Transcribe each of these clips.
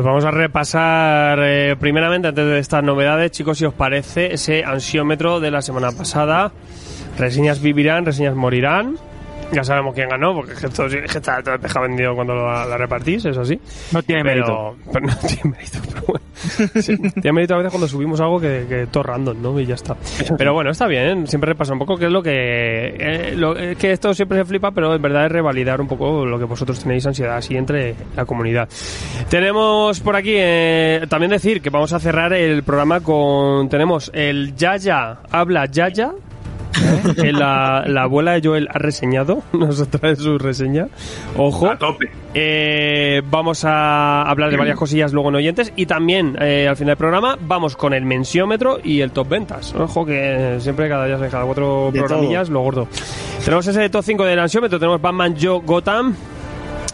Pues vamos a repasar eh, primeramente antes de estas novedades, chicos, si os parece, ese ansiómetro de la semana pasada. Reseñas vivirán, reseñas morirán. Ya sabemos quién ganó, porque es que, esto- es que está todo pescado vendido cuando la, la repartís, eso sí. No tiene pero, pero no tiene mérito, pero bueno. Sí, tiene mérito a veces cuando subimos algo que, que todo random, ¿no? Y ya está. Pero bueno, está bien, siempre repasa un poco qué es lo que... eh, lo- es que esto siempre se flipa, pero en verdad es revalidar un poco lo que vosotros tenéis ansiedad así entre la comunidad. Tenemos por aquí, eh, también decir que vamos a cerrar el programa con... Tenemos el Yaya, habla Yaya, que la, la abuela de Joel ha reseñado, nos trae su reseña. Ojo. A tope. Eh, vamos a hablar de varias cosillas luego en oyentes y también eh, al final del programa vamos con el mensiómetro y el top ventas. Ojo que siempre cada día cada cuatro De programillas lo gordo. Tenemos ese top 5 del ansiómetro, tenemos Batman Joe Gotham.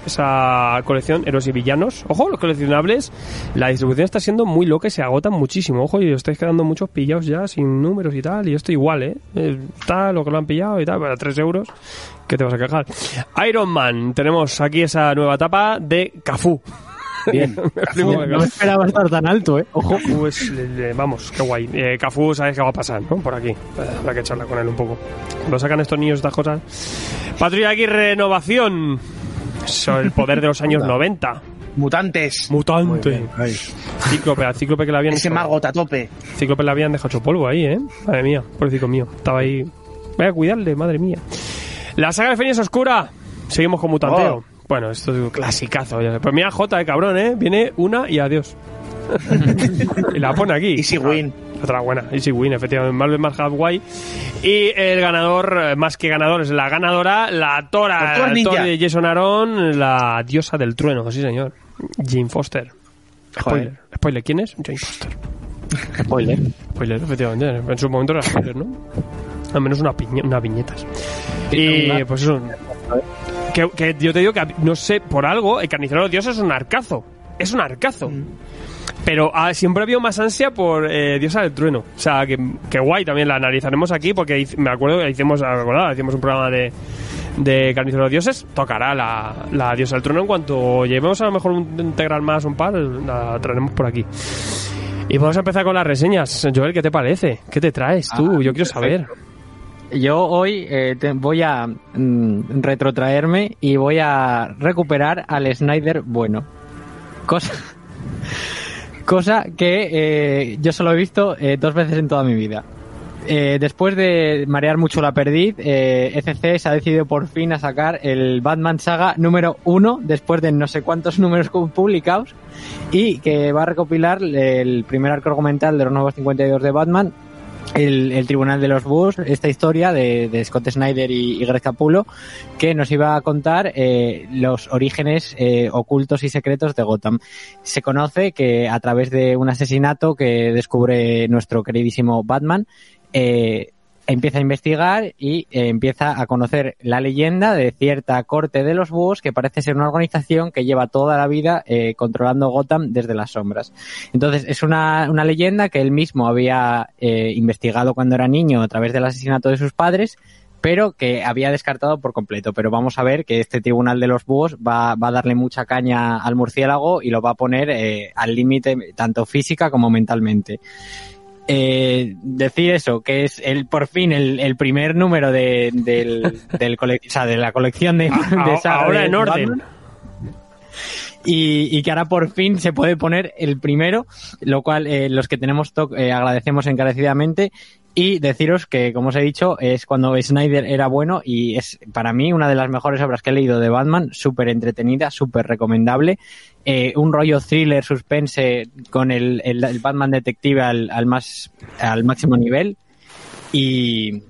Esa colección, héroes y villanos. Ojo, los coleccionables. La distribución está siendo muy loca y se agotan muchísimo. Ojo, y os estáis quedando muchos pillados ya sin números y tal. Y esto igual, ¿eh? Eh, Está lo que lo han pillado y tal, para 3 euros. ¿Qué te vas a quejar? Iron Man. Tenemos aquí esa nueva etapa de Cafú. Bien. No me esperaba estar tan alto, ¿eh? Ojo, pues vamos, qué guay. Eh, Cafú, sabes qué va a pasar, ¿no? Por aquí. Eh, habrá que charlar con él un poco. Cuando sacan estos niños estas cosas. Patrulla aquí, renovación. Eso, el poder de los años 90. Mutantes. Mutante. Cíclope, al Cíclope que le habían ese hecho- tope. Cíclope le habían dejado hecho polvo ahí, ¿eh? Madre mía, pobrecito mío. Estaba ahí. Voy a cuidarle, madre mía. La saga de Fénix Oscura. Seguimos con Mutanteo. Oh. Bueno, esto es un clasicazo. ya. Pues mira, J, eh, cabrón, ¿eh? Viene una y adiós. y la pone aquí. Easy win. Otra buena, Easy Win, efectivamente. Marvel más Hathaway. Y el ganador, eh, más que ganador, es la ganadora, la Tora, la. Tora de Jason Aaron, la diosa del trueno, sí señor. Jane Foster. Spoiler. Spoiler, ¿quién es? Jane Foster. Spoiler. Spoiler, efectivamente. En su momento era spoiler, ¿no? Al menos una piña, unas viñetas. Y pues eso. Que, que yo te digo que no sé, por algo, el carnicero de los dioses es un arcazo. Es un arcazo. Pero ah, siempre ha habido más ansia por eh, Diosa del Trueno. O sea, que, que guay, también la analizaremos aquí porque me acuerdo que hicimos, ¿verdad? hicimos un programa de, de Carnicero de los Dioses. Tocará la, la Diosa del Trueno en cuanto llevemos a lo mejor un integral más, un par, la traeremos por aquí. Y vamos a empezar con las reseñas. Joel, ¿qué te parece? ¿Qué te traes tú? Ah, Yo quiero saber. Yo hoy eh, te- voy a mm, retrotraerme y voy a recuperar al Snyder bueno. Cosa, cosa que eh, yo solo he visto eh, dos veces en toda mi vida. Eh, después de marear mucho la perdiz, eh, ECC se ha decidido por fin a sacar el Batman Saga número uno, después de no sé cuántos números publicados, y que va a recopilar el primer arco argumental de los nuevos 52 de Batman, el, Tribunal de los Bus, esta historia de, Scott Snyder y, y Greg que nos iba a contar eh, los orígenes eh, ocultos y secretos de Gotham. Se conoce que a través de un asesinato que descubre nuestro queridísimo Batman, eh, empieza a investigar y eh, empieza a conocer la leyenda de cierta corte de los búhos que parece ser una organización que lleva toda la vida eh, controlando Gotham desde las sombras. Entonces es una, una leyenda que él mismo había eh, investigado cuando era niño a través del asesinato de sus padres pero que había descartado por completo. Pero vamos a ver que este tribunal de los búhos va, a darle mucha caña al murciélago y lo va a poner eh, al límite tanto física como mentalmente eh, decir eso, que es el por fin el, el primer número de, del, del cole- o sea, de la colección de, de ahora de en orden. Batman. Y, y que ahora por fin se puede poner el primero, lo cual eh, los que tenemos TOC eh, agradecemos encarecidamente. Y deciros que, como os he dicho, es cuando Snyder era bueno y es para mí una de las mejores obras que he leído de Batman, súper entretenida, súper recomendable. Eh, un rollo thriller, suspense con el, el- el Batman detective al, al más, al máximo nivel. Y,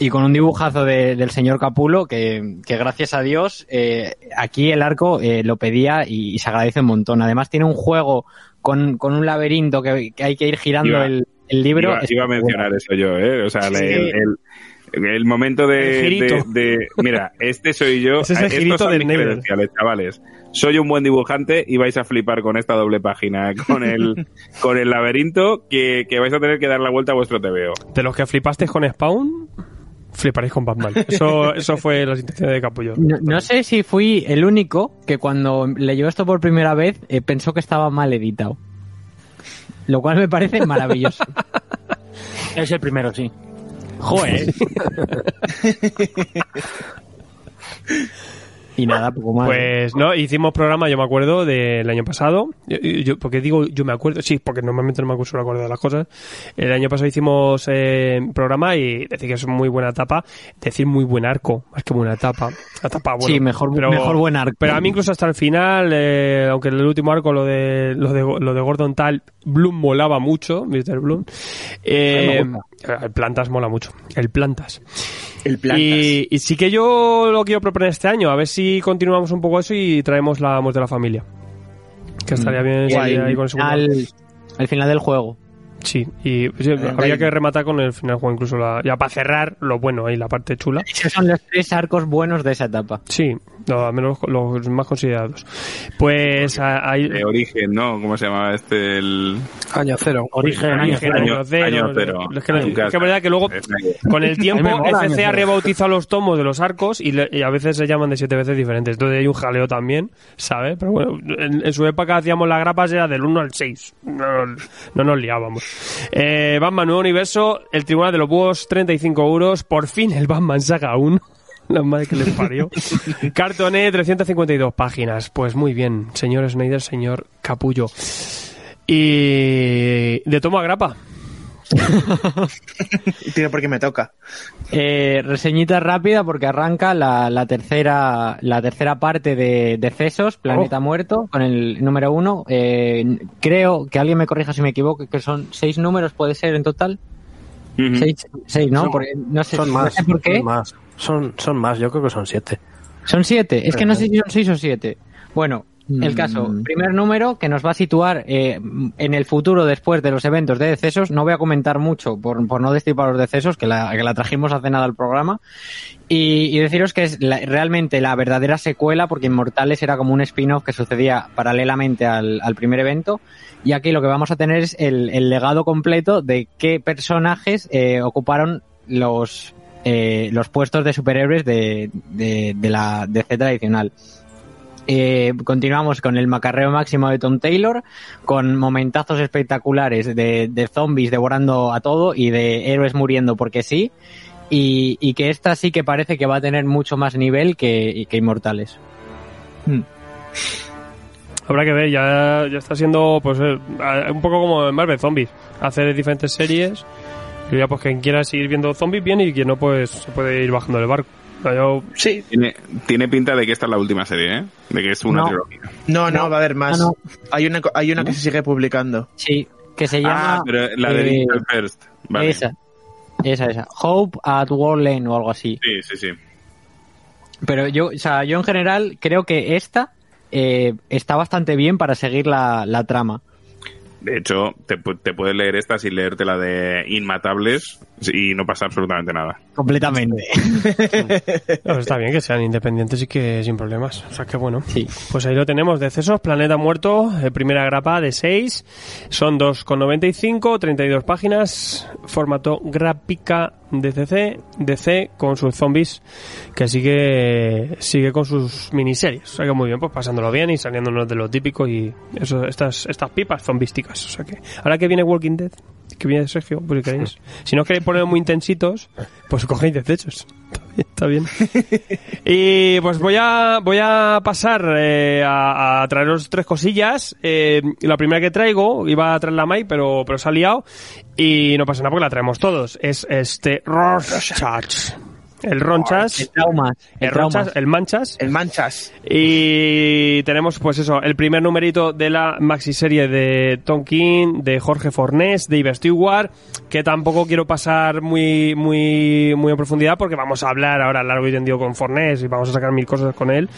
y con un dibujazo de- del señor Capulo que, que gracias a Dios eh, aquí el arco eh, lo pedía y, y se agradece un montón. Además tiene un juego con, con un laberinto que, que hay que ir girando Iba- el, el libro. Iba, iba a mencionar eso yo, ¿eh? O sea, Sí. el, el- el momento de, El de- de- Mira, este soy yo. Ese es el Estos son mis credenciales, chavales. Soy un buen dibujante y vais a flipar con esta doble página, con el, con el laberinto que, que vais a tener que dar la vuelta a vuestro TVO. De los que flipaste con Spawn, fliparéis con Batman. Eso, eso fue la intención de Capullo. No, no sé si fui el único que cuando leyó esto por primera vez eh, pensó que estaba mal editado. Lo cual me parece maravilloso. Es el primero, sí. Joder. y nada, poco más. Pues no, hicimos programa, yo me acuerdo, del año pasado. Yo, yo- porque digo, yo me acuerdo, sí, porque normalmente no me acuerdo, acuerdo de las cosas. El año pasado hicimos eh, programa y decir que es muy buena etapa, decir muy buen arco, más que buena etapa. Etapa, bueno, sí, mejor, mejor buen arco. Pero a mí incluso hasta el final, eh, aunque en el último arco lo de lo de, lo de Gordon Tal, Bloom molaba mucho, Mr. Bloom. Eh, el Plantas mola mucho, el Plantas. El plantas. Y, y sí que yo lo quiero proponer este año, a ver si continuamos un poco eso y traemos la Amos de la familia. Que estaría bien salir ahí con el al- al final del juego. Sí, y sí, habría que rematar con el final del juego, incluso la, ya para cerrar lo bueno ahí, la parte chula. Esos son los tres arcos buenos de esa etapa. Sí, no, al menos los, los más considerados. Pues. De origen, ¿no? ¿Cómo se llamaba este? El... Año cero. Origen, año Año, cero. Año- cero, año. Es que, es que es verdad que luego con el tiempo FC ha rebautizado los tomos de los arcos y, le- y a veces se llaman de siete veces diferentes. Entonces hay un jaleo también, ¿sabes? Pero bueno, en, en su época hacíamos las grapas era del 1 al 6. No, no nos liábamos. Eh, Batman Nuevo Universo, el Tribunal de los Búhos, 35 euros. Por fin el Batman Saga 1. La madre que les parió. Cartoné, 352 páginas. Pues muy bien, señor Snyder, señor Capullo. Y de tomo a grapa. Tío, porque me toca. Eh, reseñita rápida porque arranca la, la tercera la tercera parte de, de Cesos, Planeta Muerto, con el número uno. Eh, creo que alguien me corrija si me equivoco, que son seis números, puede ser en total. Seis, seis, ¿no? Son- Porque no sé, Son no más. sé por qué. Son más. Son, son más, yo creo que son siete. Son siete. Es que no sé si son seis o siete. Bueno, el Mm. caso. Primer número que nos va a situar eh, en el futuro después de los eventos de decesos. No voy a comentar mucho por, por no destripar los decesos, que la, que la trajimos hace nada al programa. Y, y deciros que es la- realmente la verdadera secuela, porque Inmortales era como un spin-off que sucedía paralelamente al, al primer evento. Y aquí lo que vamos a tener es el, el legado completo de qué personajes eh, ocuparon los, eh, los puestos de superhéroes de, de, de la DC tradicional. Eh, continuamos con el macarreo máximo de Tom Taylor, con momentazos espectaculares de, de zombies devorando a todo y de héroes muriendo porque sí. Y, y que esta sí que parece que va a tener mucho más nivel que, que Inmortales. Habrá que ver, ya, ya está siendo pues eh, un poco como en Marvel Zombies. Hacer diferentes series. Y ya pues quien quiera seguir viendo zombies bien y quien no pues se puede ir bajando del barco. Yo- Sí. Tiene, tiene pinta de que esta es la última serie, ¿eh? De que es una No. trilogía. No, no, va a haber más. Ah, no. Hay una, hay una que se sigue publicando. Sí, que se llama... Ah, pero la de eh, First. Vale. Esa. Esa, esa. Hope at Warlane o algo así. Sí, sí, sí. Pero yo, o sea, yo en general creo que esta eh, está bastante bien para seguir la, la trama. De hecho, te, te puedes leer esta sin leerte la de Inmatables y no pasa absolutamente nada. Completamente. no, está bien que sean independientes y que sin problemas. O sea que bueno. Sí. Pues ahí lo tenemos, Decesos, Planeta Muerto, eh, primera grapa de 6, son 2,95, 32 páginas, formato gráfica DCC, DC con sus zombies, que sigue sigue con sus miniseries. O sea que muy bien, pues pasándolo bien y saliéndonos de lo típico y eso, estas, estas pipas zombísticas. O sea que ahora que viene Walking Dead, que viene Sergio, pues si queréis. Si no queréis poner muy intensitos, pues cogéis. Está bien. Está bien. Y pues voy a voy a pasar eh, a, a traeros tres cosillas. Eh, la primera que traigo, iba a traer la Mai, pero, pero se ha liado. Y no pasa nada porque la traemos todos. Es este Rorschach. El Ronchas. El trauma. El. Ronchas, el Manchas. El Manchas. Y tenemos, pues eso, el primer numerito de la maxi serie de Tom King, de Jorge Fornés, de Iber Stewart, que tampoco quiero pasar muy, muy, muy en profundidad porque vamos a hablar ahora largo y tendido con Fornés y vamos a sacar mil cosas con él,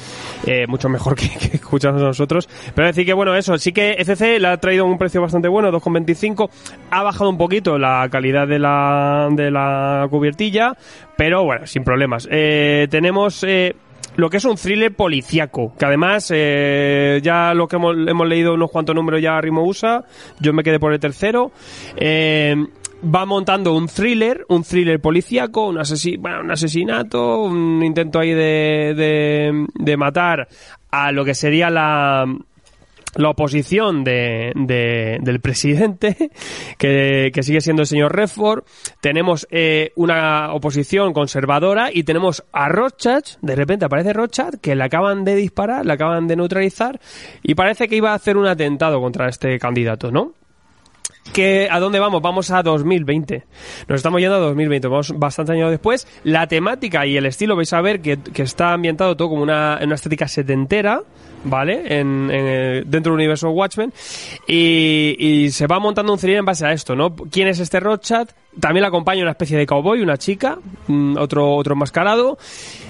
eh, mucho mejor que, que escucharnos a nosotros. Pero decir que, bueno, eso, sí que FC le ha traído un precio bastante bueno, 2,25, ha bajado un poquito la calidad de la, de la cubiertilla, pero bueno, sin problemas. Eh, tenemos... Eh, lo que es un thriller policíaco, que además eh, ya lo que hemos, leído unos cuantos números ya Rimo usa, yo me quedé por el tercero. Eh, va montando un thriller, un thriller policíaco, un, asesi bueno, un asesinato, un intento ahí de, de, de matar a lo que sería la, la oposición de, de- del presidente, que, que sigue siendo el señor Redford. Tenemos eh, una oposición conservadora y tenemos a Rorschach, de repente aparece Rorschach, que le acaban de disparar, le acaban de neutralizar y parece que iba a hacer un atentado contra este candidato, ¿no? que ¿A dónde vamos? Vamos a 2020. Nos estamos yendo a 2020, vamos bastante años después. La temática y el estilo vais a ver que, que está ambientado todo como una, una estética setentera, ¿vale? En, en dentro del universo Watchmen. Y, y se va montando un thriller en base a esto, ¿no? ¿Quién es este Rorschach? También le acompaña una especie de cowboy, una chica, mm, otro, otro enmascarado.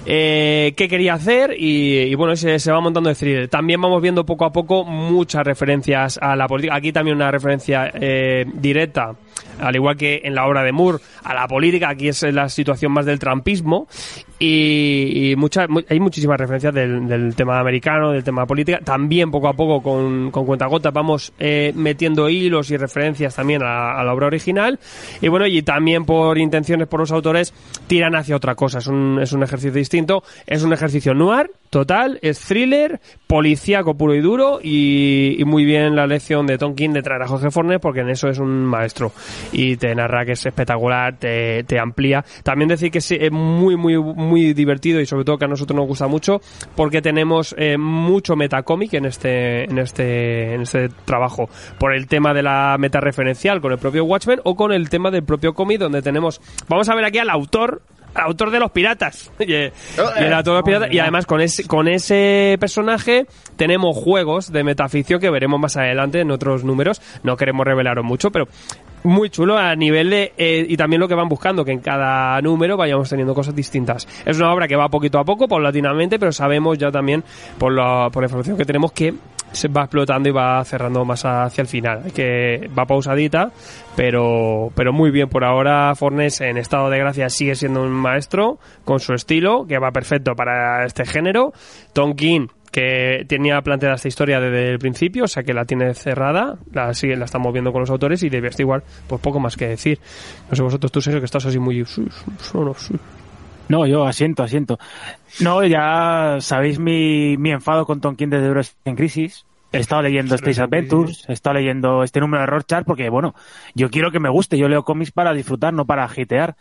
Eh, ¿Qué quería hacer? Y, y bueno, se, se va montando el thriller. También vamos viendo poco a poco muchas referencias a la política. Aquí también una referencia eh, directa, al igual que en la obra de Moore, a la política. Aquí es la situación más del trampismo. Y, y muchas, mu- hay muchísimas referencias del, del tema americano, del tema política. También poco a poco con, con cuentagotas vamos eh, metiendo hilos y referencias también a, a la obra original. Y bueno, y también por intenciones por los autores tiran hacia otra cosa. Es un, es un ejercicio distinto. Es un ejercicio noir, total, es thriller, policíaco puro y duro y, y muy bien la lección de Tonkin de traer a Jorge Fornes porque en eso es un maestro y te narra que es espectacular, te, te amplía. También decir que es muy, muy, muy divertido y sobre todo que a nosotros nos gusta mucho porque tenemos eh, mucho metacómic en este, en este, en este trabajo. Por el tema de la meta referencial con el propio Watchmen o con el tema del propio cómic donde tenemos, vamos a ver aquí al autor autor de los piratas. Y, eh, y el autor de los piratas. y además con ese con ese personaje tenemos juegos de metaficción que veremos más adelante en otros números. No queremos revelaros mucho pero muy chulo a nivel de eh, y también lo que van buscando que en cada número vayamos teniendo cosas distintas. Es una obra que va poquito a poco paulatinamente pero sabemos ya también por la, por la información que tenemos que se va explotando y va cerrando más hacia el final. Que va pausadita pero pero muy bien por ahora Fornes en estado de gracia sigue siendo un maestro con su estilo que va perfecto para este género Tonkin que tenía planteada esta historia desde el principio, o sea que la tiene cerrada, la sigue, la estamos viendo con los autores y de igual pues poco más que decir. No sé vosotros, tú Sergio, que estás así muy... No, yo asiento, asiento. No, ya sabéis mi, mi enfado con Tonkin desde Euros en Crisis. He estado leyendo Space Adventures, he estado leyendo este número de Rorschach porque, bueno, yo quiero que me guste. Yo leo cómics para disfrutar, no para agitear.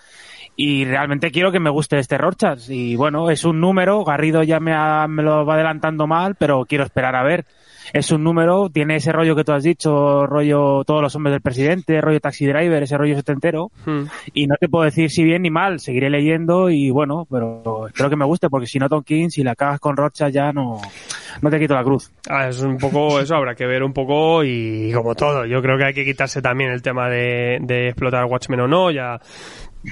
Y realmente quiero que me guste este Rorschach. Y bueno, es un número, Garrido ya me, ha- me lo va adelantando mal, pero quiero esperar a ver. Es un número, tiene ese rollo que tú has dicho, rollo todos los hombres del presidente, rollo taxi driver, ese rollo setentero. Hmm. Y no te puedo decir si bien ni mal, seguiré leyendo y bueno, pero espero que me guste porque si no Tom King, si la cagas con Rocha ya no, no te quito la cruz. Ah, es un poco eso, habrá que ver un poco y como todo, yo creo que hay que quitarse también el tema de, de explotar Watchmen o no, ya,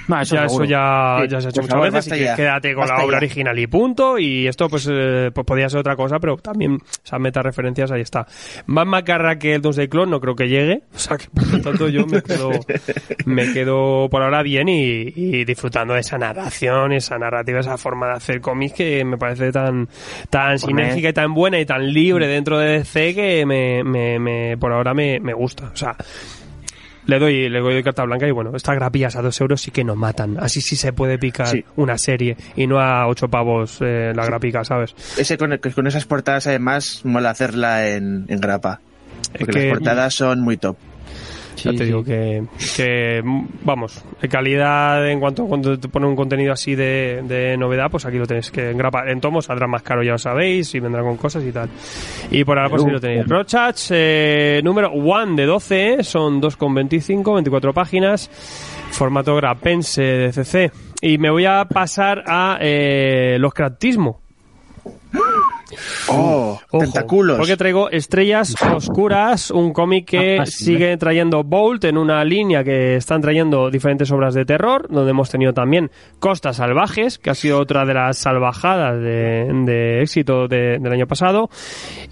Ah, eso ya eso ya, Sí, ya se ha hecho muchas favor, veces que quédate con la obra ya. original y punto. Y esto pues, eh, pues podía ser otra cosa pero también esas meta referencias ahí está. Más macarra que el 2 de Clone no creo que llegue. O sea que por lo tanto yo me quedo me quedo por ahora bien y, y disfrutando de esa narración esa narrativa esa forma de hacer cómics que me parece tan tan sinérgica y tan buena y tan libre dentro de DC que me, me, me- por ahora me, me gusta. O sea le doy, le doy carta blanca y bueno, estas grapillas a dos euros sí que nos matan. Así sí se puede picar Sí. una serie y no a ocho pavos eh, la grapica, ¿sabes? Ese con, con esas portadas además mola hacerla en, en grapa. Porque que- las portadas son muy top. Ya te digo que, que, vamos, de calidad en cuanto cuando te pone un contenido así de, de novedad, pues aquí lo tenéis que en grapa. En tomo saldrá más caro, ya lo sabéis, y vendrá con cosas y tal. Y por ahora, pues ahí lo tenéis. Rochach, eh, número 1 de 12, eh, son 2,25, 24 páginas, formato grapense de CC. Y me voy a pasar a eh, los craftismo. ¡Oh! Ojo, ¡Tentaculos! Porque traigo Estrellas Oscuras, un cómic que Ah, sigue trayendo Bolt en una línea que están trayendo diferentes obras de terror, donde hemos tenido también Costas Salvajes, que ha sido otra de las salvajadas de, de éxito de- del año pasado.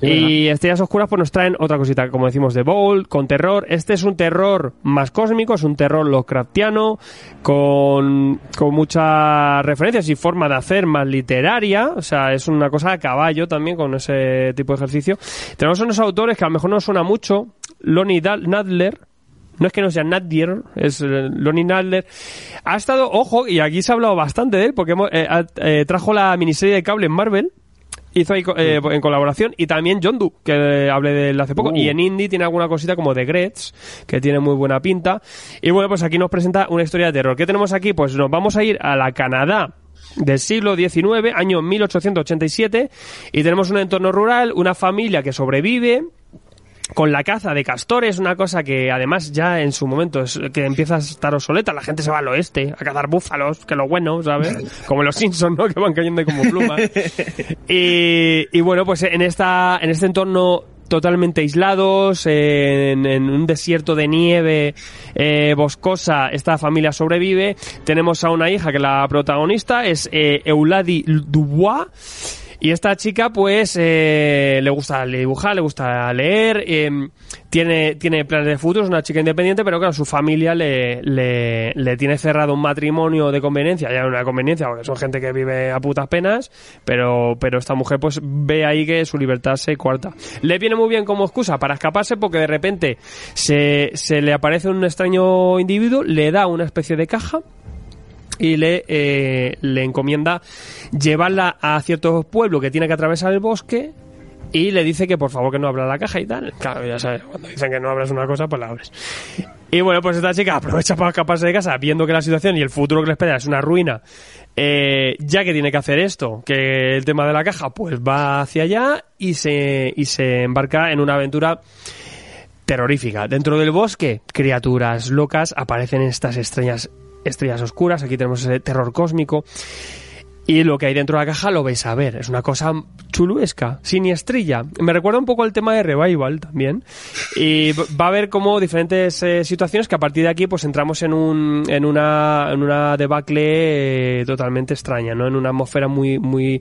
y Estrellas Oscuras pues nos traen otra cosita, como decimos, de Bolt, con terror. Este es un terror más cósmico, es un terror Lovecraftiano, con, con muchas referencias y forma de hacer más literaria, o sea, es una cosa a caballo también con ese tipo de ejercicio. Tenemos unos autores que a lo mejor no suena mucho, Lonnie Nadler, No es que no sea Nadir, es eh, Lonnie Nadler. Ha estado, ojo, y aquí se ha hablado bastante de él, porque hemos- eh, eh, trajo la miniserie de cable en Marvel. Hizo ahí eh, en colaboración y también John Doe, que hablé de él hace poco. Uh. Y en Indie tiene alguna cosita como de Gretz, que tiene muy buena pinta. Y bueno, pues aquí nos presenta una historia de terror. ¿Qué tenemos aquí? Pues nos vamos a ir a la Canadá del siglo XIX, año 1887, y tenemos un entorno rural, una familia que sobrevive, con la caza de castores, una cosa que además ya en su momento es que empieza a estar obsoleta, la gente se va al oeste a cazar búfalos, que lo bueno, ¿sabes? Como los Simpsons, ¿no? Que van cayendo como plumas. y, y bueno, pues en esta en este entorno totalmente aislados, en, un desierto de nieve eh, boscosa, esta familia sobrevive. Tenemos a una hija que la protagonista es eh, Euladi Dubois. Y esta chica, pues, eh, le gusta dibujar, le gusta leer, eh, tiene, tiene planes de futuro, es una chica independiente, pero claro, su familia le, le, le tiene cerrado un matrimonio de conveniencia, ya una conveniencia, porque son gente que vive a putas penas, pero, pero esta mujer, pues, ve ahí que su libertad se cuarta. Le viene muy bien como excusa para escaparse, porque de repente se, se le aparece un extraño individuo, le da una especie de caja, y le, eh, le encomienda llevarla a cierto pueblo que tiene que atravesar el bosque y le dice que por favor que no abra la caja y tal. Claro, ya sabes, cuando dicen que no abras una cosa, pues la abres. Y bueno, pues esta chica aprovecha para escaparse de casa viendo que la situación y el futuro que le espera es una ruina. eh, ya que tiene que hacer esto, que el tema de la caja, pues va hacia allá y se, y se embarca en una aventura terrorífica. Dentro del bosque, criaturas locas, aparecen estas estrellas, estrellas oscuras, aquí tenemos ese terror cósmico. Y lo que hay dentro de la caja lo vais a ver. Es una cosa chuluesca, siniestrilla. Me recuerda un poco al tema de Revival también. Y va a haber como diferentes eh, situaciones que a partir de aquí pues entramos en un en una en una debacle eh, totalmente extraña, ¿no? En una atmósfera muy muy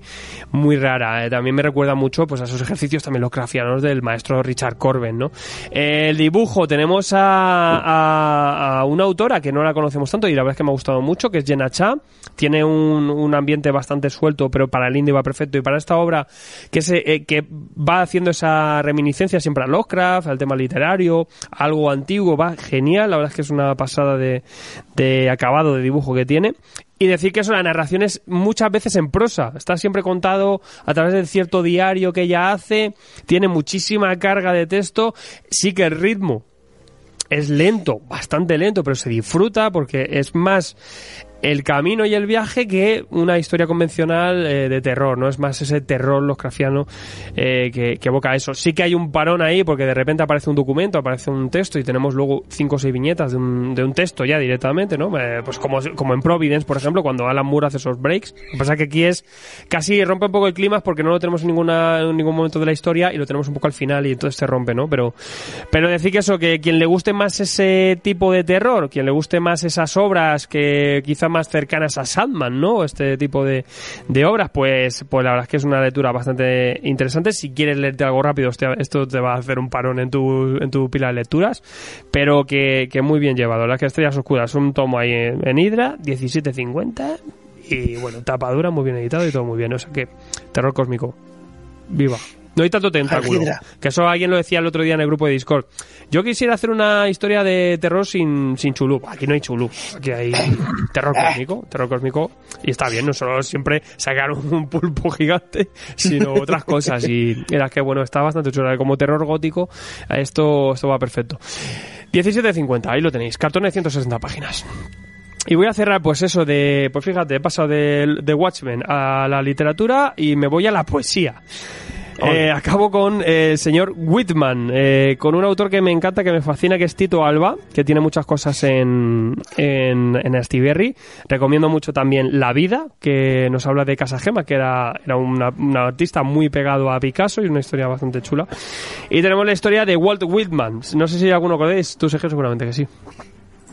muy rara. Eh, también me recuerda mucho pues a esos ejercicios también lovecraftianos del maestro Richard Corben, ¿no? El dibujo tenemos a, a, a una autora que no la conocemos tanto y la verdad es que me ha gustado mucho, que es Jenna Cha. Tiene un, un ambiente bastante suelto, pero para el indie va perfecto. Y para esta obra, que, se, eh, que va haciendo esa reminiscencia siempre a Lovecraft, al tema literario, algo antiguo, va genial. La verdad es que es una pasada de, de acabado de dibujo que tiene. Y decir que eso, la narración es muchas veces en prosa. Está siempre contado a través de cierto diario que ella hace. Tiene muchísima carga de texto. Sí que el ritmo es lento, bastante lento, pero se disfruta porque es más el camino y el viaje que una historia convencional eh, de terror, ¿no? Es más ese terror loscrafiano eh, que, que evoca eso. Sí que hay un parón ahí porque de repente aparece un documento, aparece un texto y tenemos luego cinco o seis viñetas de un, de un texto ya directamente, ¿no? Eh, pues como, como en Providence, por ejemplo, cuando Alan Moore hace esos breaks. Lo que pasa es que aquí es casi rompe un poco el clima porque no lo tenemos en, ninguna, en ningún momento de la historia y lo tenemos un poco al final y entonces se rompe, ¿no? Pero, pero decir que eso, que quien le guste más ese tipo de terror, quien le guste más esas obras que quizá más cercanas a Sandman, ¿no? Este tipo de, obras, pues, pues la verdad es que es una lectura bastante interesante. Si quieres leerte algo rápido, esto te va a hacer un parón en tu, en tu pila de lecturas, pero que, que muy bien llevado. La verdad es que Estrellas Oscuras, un tomo ahí en, en Hydra, 17.50 y bueno, tapadura muy bien editado y todo muy bien. O sea que, terror cósmico. Viva. No hay tanto tentáculo. Que eso alguien lo decía el otro día en el grupo de Discord. Yo quisiera hacer una historia de terror sin, sin chulú. Aquí no hay chulú. Aquí hay terror cósmico. Terror cósmico. Y está bien, no solo siempre sacar un pulpo gigante, sino otras cosas. Y era que, bueno, está bastante chulo. Como terror gótico, esto, esto va perfecto. 17.50, ahí lo tenéis. Cartón de 160 páginas. Y voy a cerrar, pues eso de. Pues fíjate, he pasado de, de Watchmen a la literatura y me voy a la poesía. Eh, acabo con eh, el señor Whitman, eh, con un autor que me encanta, que me fascina, que es Tito Alba, que tiene muchas cosas en, en, en Astiberri. Recomiendo mucho también La Vida, que nos habla de Casa Gema, que era, era una, un artista muy pegado a Picasso y una historia bastante chula. Y tenemos la historia de Walt Whitman. No sé si alguno conocéis, tú Sergio seguramente que sí.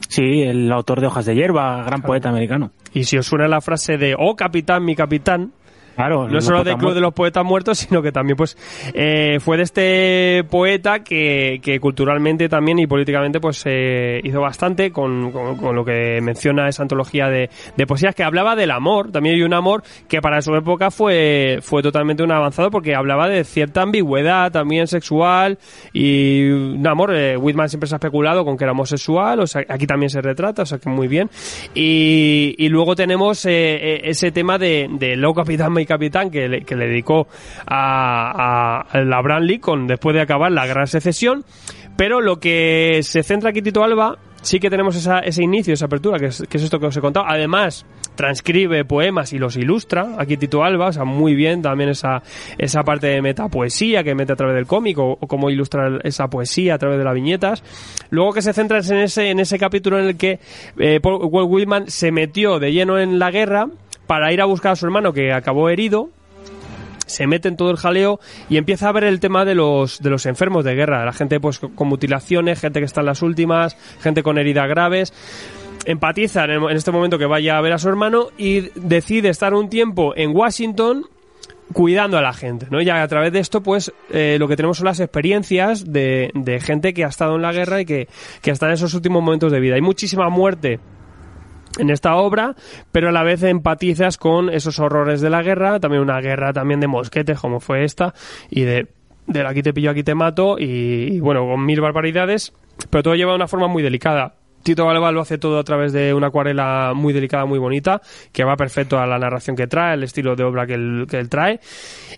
Sí, el autor de Hojas de Hierba, gran poeta americano. Y si os suena la frase de Oh capitán, mi capitán, Claro, no solo del Club de los Poetas Muertos, sino que también pues eh, fue de este poeta que, que culturalmente también y políticamente pues eh, hizo bastante con, con- con lo que menciona esa antología de, de poesías que hablaba del amor, también hay un amor que para su época fue, fue totalmente un avanzado porque hablaba de cierta ambigüedad también sexual y un amor, eh, Whitman siempre se ha especulado con que era homosexual, o sea, aquí también se retrata, o sea que muy bien. Y, y luego tenemos eh, eh, ese tema de, de Lo Capitán, Capitán, que le, que le dedicó a, la Branly con, después de acabar la Gran Secesión. Pero lo que se centra aquí Tito Alba, sí que tenemos esa, ese inicio, esa apertura, que es, esto que os he contado. Además, transcribe poemas y los ilustra, aquí Tito Alba, o sea, muy bien también esa, esa parte de metapoesía que mete a través del cómic, o, cómo ilustra esa poesía a través de las viñetas. Luego que se centra en ese, en ese capítulo en el que eh, Paul Whitman se metió de lleno en la guerra para ir a buscar a su hermano que acabó herido se mete en todo el jaleo y empieza a ver el tema de los de los enfermos de guerra, la gente pues con mutilaciones, gente que está en las últimas, gente con heridas graves. Empatiza en, este momento que vaya a ver a su hermano y decide estar un tiempo en Washington cuidando a la gente, ¿no? Y a través de esto, pues, eh, lo que tenemos son las experiencias de, de gente que ha estado en la guerra y que, que está en esos últimos momentos de vida. Hay muchísima muerte en esta obra, pero a la vez empatizas con esos horrores de la guerra, también una guerra también de mosquetes como fue esta, y de, de aquí te pillo, aquí te mato, y, y bueno, con mil barbaridades, pero todo lleva de una forma muy delicada. Tito Alba lo hace todo a través de una acuarela muy delicada, muy bonita, que va perfecto a la narración que trae, el estilo de obra que él, que trae.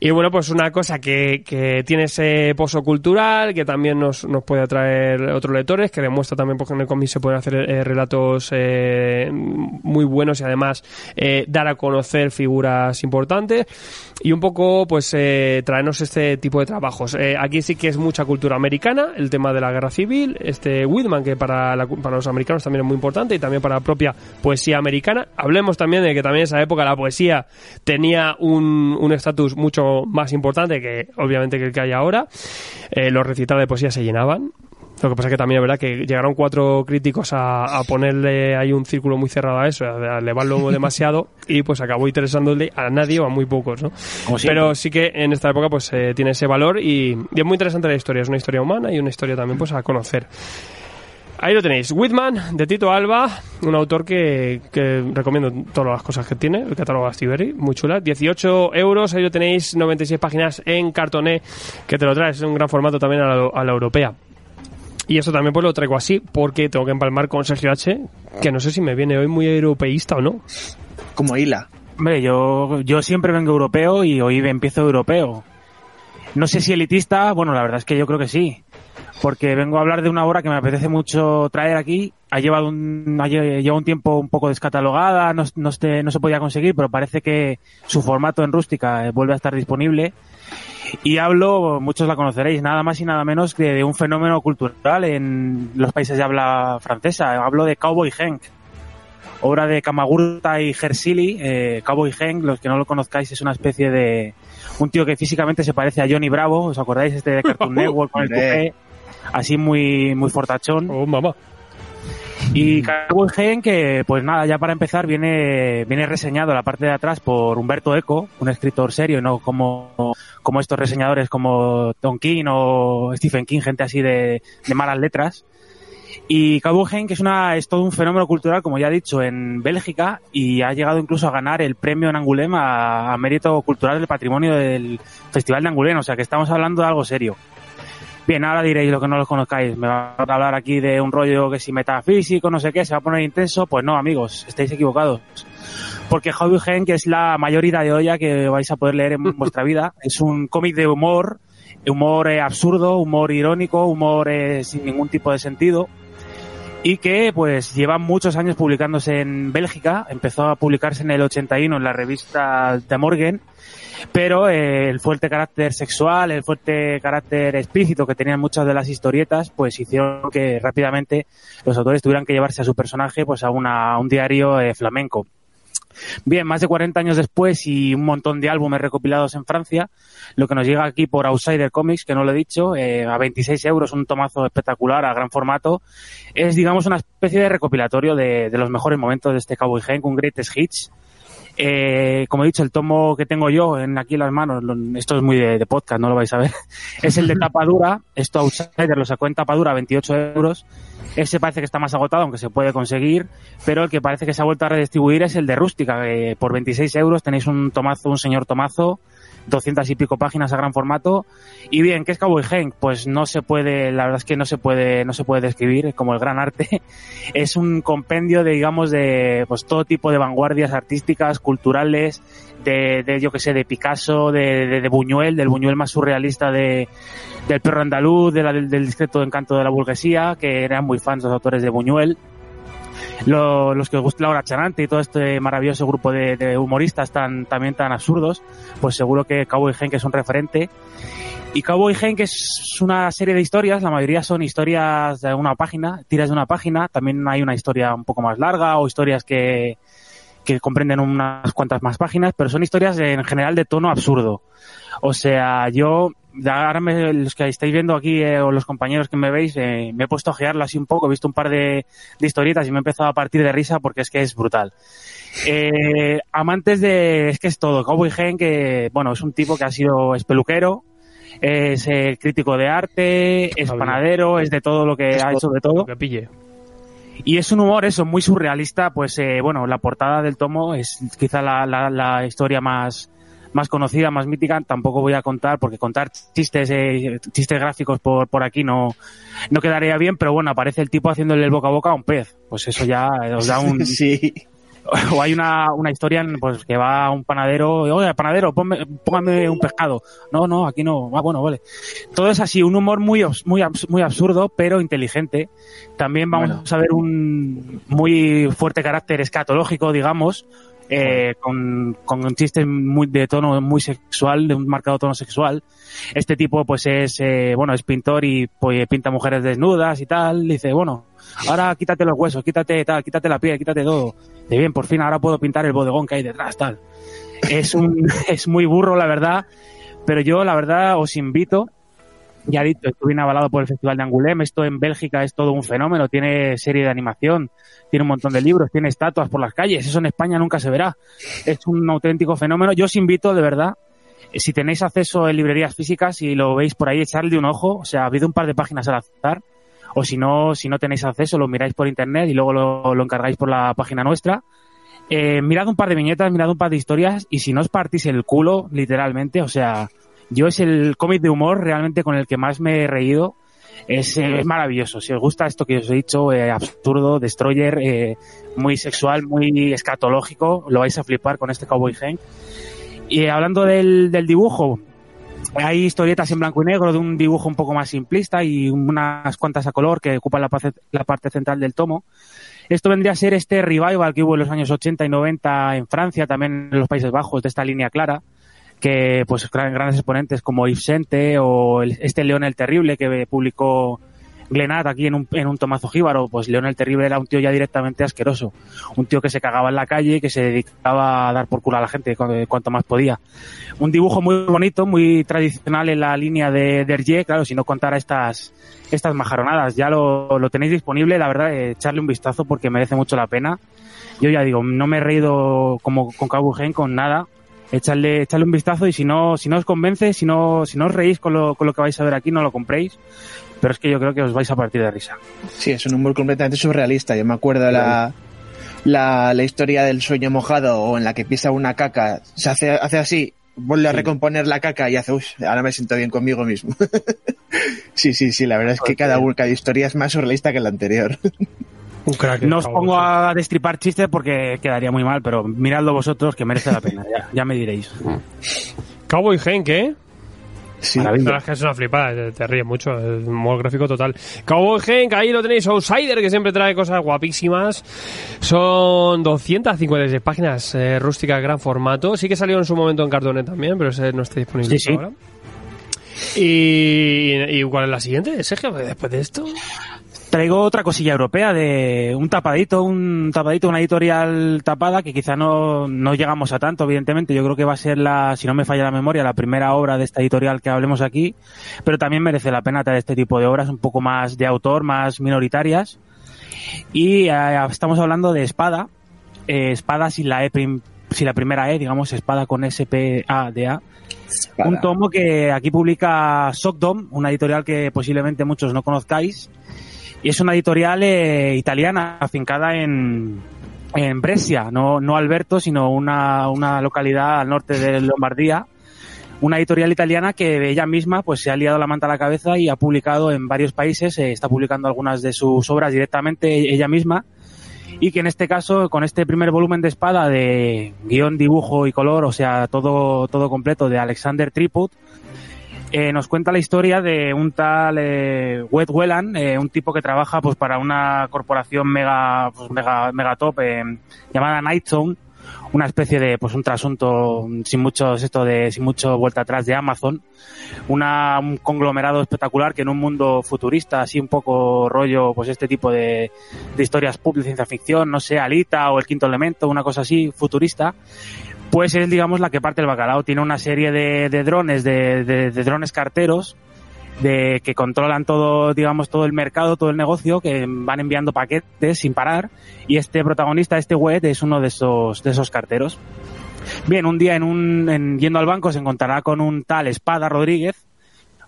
Y bueno, pues una cosa que, tiene ese pozo cultural, que también nos, nos puede atraer otros lectores, que demuestra también porque en el cómic se pueden hacer eh, relatos eh, muy buenos y además eh, dar a conocer figuras importantes y un poco pues traernos este tipo de trabajos. Aquí sí que es mucha cultura americana, el tema de la guerra civil, este Whitman que para, la- para americanos también es muy importante y también para la propia poesía americana. Hablemos también de que también en esa época la poesía tenía un un estatus mucho más importante que obviamente que el que hay ahora. Eh, los recitales de poesía se llenaban. Lo que pasa es que también es verdad que llegaron cuatro críticos a, a ponerle ahí un círculo muy cerrado a eso, a elevarlo demasiado y pues acabó interesándole a nadie o a muy pocos, ¿no? Pero sí que en esta época pues eh, tiene ese valor y, y es muy interesante la historia, es una historia humana y una historia también pues a conocer. Ahí lo tenéis, Whitman, de Tito Alba, un autor que, que recomiendo todas las cosas que tiene, el catálogo de Astiberri, muy chula, 18 euros, ahí lo tenéis, 96 páginas en cartoné, que te lo traes, es un gran formato también a la, a la europea. Y eso también pues lo traigo así, porque tengo que empalmar con Sergio H, que no sé si me viene hoy muy europeísta o no. Como hila. Hombre, yo, yo siempre vengo europeo y hoy empiezo europeo. No sé si elitista, bueno, la verdad es que yo creo que sí. Porque vengo a hablar de una obra que me apetece mucho traer aquí. Ha llevado un, ha lle- lleva un tiempo un poco descatalogada, no, no, este- no se podía conseguir, pero parece que su formato en rústica eh, vuelve a estar disponible. Y hablo, muchos la conoceréis, nada más y nada menos que de un fenómeno cultural en los países de habla francesa. Hablo de Cowboy Hank obra de Kamagurta y Gersili. Eh, Cowboy Hank, los que no lo conozcáis, es una especie de un tío que físicamente se parece a Johnny Bravo. ¿Os acordáis este de Cartoon Network con el? Así muy, muy fortachón. Oh, mamá. Y Hank, que pues nada, ya para empezar viene, viene reseñado la parte de atrás por Humberto Eco, un escritor serio, no como, como estos reseñadores como Tom King o Stephen King, gente así de, de malas letras. Y Cowboy Hank es, una, es todo un fenómeno cultural, como ya he dicho, en Bélgica y ha llegado incluso a ganar el premio en Angoulême a, a mérito cultural del patrimonio del Festival de Angoulême, o sea que estamos hablando de algo serio. Bien, ahora diréis lo que no los conozcáis. Me va a hablar aquí de un rollo que si metafísico, no sé qué, se va a poner intenso. Pues no, amigos, estáis equivocados. Porque Hobby Gen, que es la mayor ida de olla que vais a poder leer en vuestra vida, es un cómic de humor, humor eh, absurdo, humor irónico, humor eh, sin ningún tipo de sentido. Y que pues lleva muchos años publicándose en Bélgica. Empezó a publicarse en el 81 en la revista De Morgan pero eh, el fuerte carácter sexual, el fuerte carácter explícito que tenían muchas de las historietas, pues hicieron que rápidamente los autores tuvieran que llevarse a su personaje pues a, una, un diario eh, flamenco. Bien, más de 40 años después y un montón de álbumes recopilados en Francia, lo que nos llega aquí por Outsider Comics, que no lo he dicho, eh, a 26 euros, un tomazo espectacular a gran formato, es digamos una especie de recopilatorio de, de los mejores momentos de este Cowboy Hank, un greatest hits, Eh, como he dicho, el tomo que tengo yo en aquí en las manos, esto es muy de, de podcast, no lo vais a ver, es el de tapa dura. Esto Outsider lo sacó en tapa dura, 28 euros. Ese parece que está más agotado, aunque se puede conseguir, pero el que parece que se ha vuelto a redistribuir es el de Rústica, que por 26 euros tenéis un tomazo, un señor tomazo, 200 y pico páginas a gran formato. Y bien, ¿qué es Cowboy Hank? Pues no se puede, la verdad es que no se puede, no se puede describir es como el gran arte. Es un compendio de, digamos, de pues todo tipo de vanguardias artísticas, culturales, de, de yo que sé, de Picasso, de, de, de Buñuel, del Buñuel más surrealista de, del perro andaluz, del, del discreto encanto de la burguesía, que eran muy fans los autores de Buñuel. Lo- los que os gusta Laura Charante y todo este maravilloso grupo de, humoristas tan, también tan absurdos, pues seguro que Cowboy Hank es un referente. Y Cowboy Hank es una serie de historias, la mayoría son historias de una página, tiras de una página, también hay una historia un poco más larga o historias que, que comprenden unas cuantas más páginas, pero son historias en general de tono absurdo. O sea, yo, ahora me- los que estáis viendo aquí, eh, o los compañeros que me veis, eh, me he puesto a ojearlo así un poco, he visto un par de, de historietas y me he empezado a partir de risa porque es que es brutal. Eh, amantes de, es que es todo, Cowboy Hank, que, bueno, es un tipo que ha sido espeluquero, es eh, crítico de arte, es panadero, es de todo lo que Es ha hecho de todo. Lo que pille. Y es un humor, eso, muy surrealista, pues eh, bueno, la portada del tomo es quizá la, la, la historia más, más conocida, más mítica, tampoco voy a contar, porque contar chistes, eh, chistes gráficos por, por aquí no, no quedaría bien, pero bueno, aparece el tipo haciéndole el boca a boca a un pez, pues eso ya eh, os da un, sí. o hay una, una historia en, pues que va un panadero, oye, panadero, ponme- póngame un pescado. No, no, aquí no. Ah, bueno, vale. Todo es así, un humor muy, muy, muy absurdo, pero inteligente. También vamos Bueno. a ver un muy fuerte carácter escatológico, digamos, eh, con, con chistes muy de tono muy sexual, de un marcado tono sexual. Este tipo, pues es, eh, bueno, es pintor y pues, pinta mujeres desnudas y tal. Dice, bueno, ahora quítate los huesos, quítate tal, quítate la piel, quítate todo. De bien, por fin ahora puedo pintar el bodegón que hay detrás, tal. Es un, es muy burro, la verdad, pero yo, la verdad, os invito. Ya dicho, estuve bien avalado por el Festival de Angoulême. Esto en Bélgica es todo un fenómeno. Tiene serie de animación, tiene un montón de libros, tiene estatuas por las calles. Eso en España nunca se verá. Es un auténtico fenómeno. Yo os invito, de verdad, si tenéis acceso en librerías físicas y lo veis por ahí, echarle un ojo. O sea, ha habido un par de páginas al azar. O si no, si no tenéis acceso, lo miráis por internet y luego lo, lo encargáis por la página nuestra. Eh, mirad un par de viñetas, mirad un par de historias y si no os partís el culo, literalmente, o sea, yo es el cómic de humor realmente con el que más me he reído. Es, eh, es maravilloso. Si os gusta esto que os he dicho, eh, absurdo, destroyer, eh, muy sexual, muy escatológico, lo vais a flipar con este Cowboy Hank. Y hablando del, del dibujo, hay historietas en blanco y negro de un dibujo un poco más simplista y unas cuantas a color que ocupan la, la parte central del tomo. Esto vendría a ser este revival que hubo en los años 80 y 90 en Francia, también en los Países Bajos, de esta línea clara, que pues gran- grandes exponentes como Yves Sente o este León el Terrible que publicó Glenat aquí en un, en un tomazo jíbaro, pues León el Terrible era un tío ya directamente asqueroso, un tío que se cagaba en la calle y que se dedicaba a dar por culo a la gente cu- cuanto más podía. Un dibujo muy bonito, muy tradicional en la línea de Derje, claro, si no contara estas, estas majaronadas, ya lo, lo tenéis disponible, la verdad, eh, echarle un vistazo porque merece mucho la pena. Yo ya digo, no me he reído como con Kabugen, con nada. Echarle, echarle un vistazo y si no, si no os convence, si no, si no os reís con lo, con lo que vais a ver aquí, no lo compréis. Pero es que yo creo que os vais a partir de risa. Sí, es un humor completamente surrealista. Yo me acuerdo la, la, la historia del sueño mojado o en la que pisa una caca, se hace, hace así, vuelve a recomponer la caca y hace, uy, ahora me siento bien conmigo mismo. sí, sí, sí, la verdad es que cada, una- cada historia es más surrealista que la anterior. Un crack. No os pongo a destripar chistes porque quedaría muy mal, pero miradlo vosotros que merece la pena, ya, ya me diréis. Cowboy Hank, ¿eh? Sí. La verdad es que es una flipada, te, te ríes mucho, es un humor gráfico total. Cowboy Hank, ahí lo tenéis, Outsider, que siempre trae cosas guapísimas. Son 256 páginas, eh, rústica, gran formato. Sí que salió en su momento en cartonet también, pero ese no está disponible Sí, sí. ahora. Y, ¿Y cuál es la siguiente, Sergio? Después de esto. Traigo otra cosilla europea de un tapadito, un tapadito, una editorial tapada que quizá no, no llegamos a tanto, evidentemente. Yo creo que va a ser la, si no me falla la memoria, la primera obra de esta editorial que hablemos aquí. Pero también merece la pena traer este tipo de obras un poco más de autor, más minoritarias. Y eh, estamos hablando de Espada, eh, Espada sin la E prim- si la primera E, digamos, espada con S-P-A-D-A. Un tomo que aquí publica Sockdom, una editorial que posiblemente muchos no conozcáis. Y es una editorial eh, italiana, afincada en, en Brescia, no, no Alberto, sino una, una localidad al norte de Lombardía. Una editorial italiana que ella misma pues se ha liado la manta a la cabeza y ha publicado en varios países, eh, está publicando algunas de sus obras directamente ella misma y que en este caso con este primer volumen de espada de guion, dibujo y color, o sea, todo, todo completo de Alexander Triput, eh, nos cuenta la historia de un tal eh, Wet eh, un tipo que trabaja pues para una corporación mega, pues, mega, mega top eh, llamada Nightzone, una especie de pues un trasunto sin muchos esto de sin mucho vuelta atrás de Amazon. Una, un conglomerado espectacular que en un mundo futurista así un poco rollo pues este tipo de, historias de ciencia ficción no sé Alita o el quinto elemento una cosa así futurista pues es digamos la que parte el bacalao. Tiene una serie de, drones de, drones carteros de que controlan todo, digamos, todo el mercado, todo el negocio, que van enviando paquetes sin parar, y este protagonista, este web, es uno de esos, de esos carteros. Bien, un día en un, en- yendo al banco se encontrará con un tal Espada Rodríguez,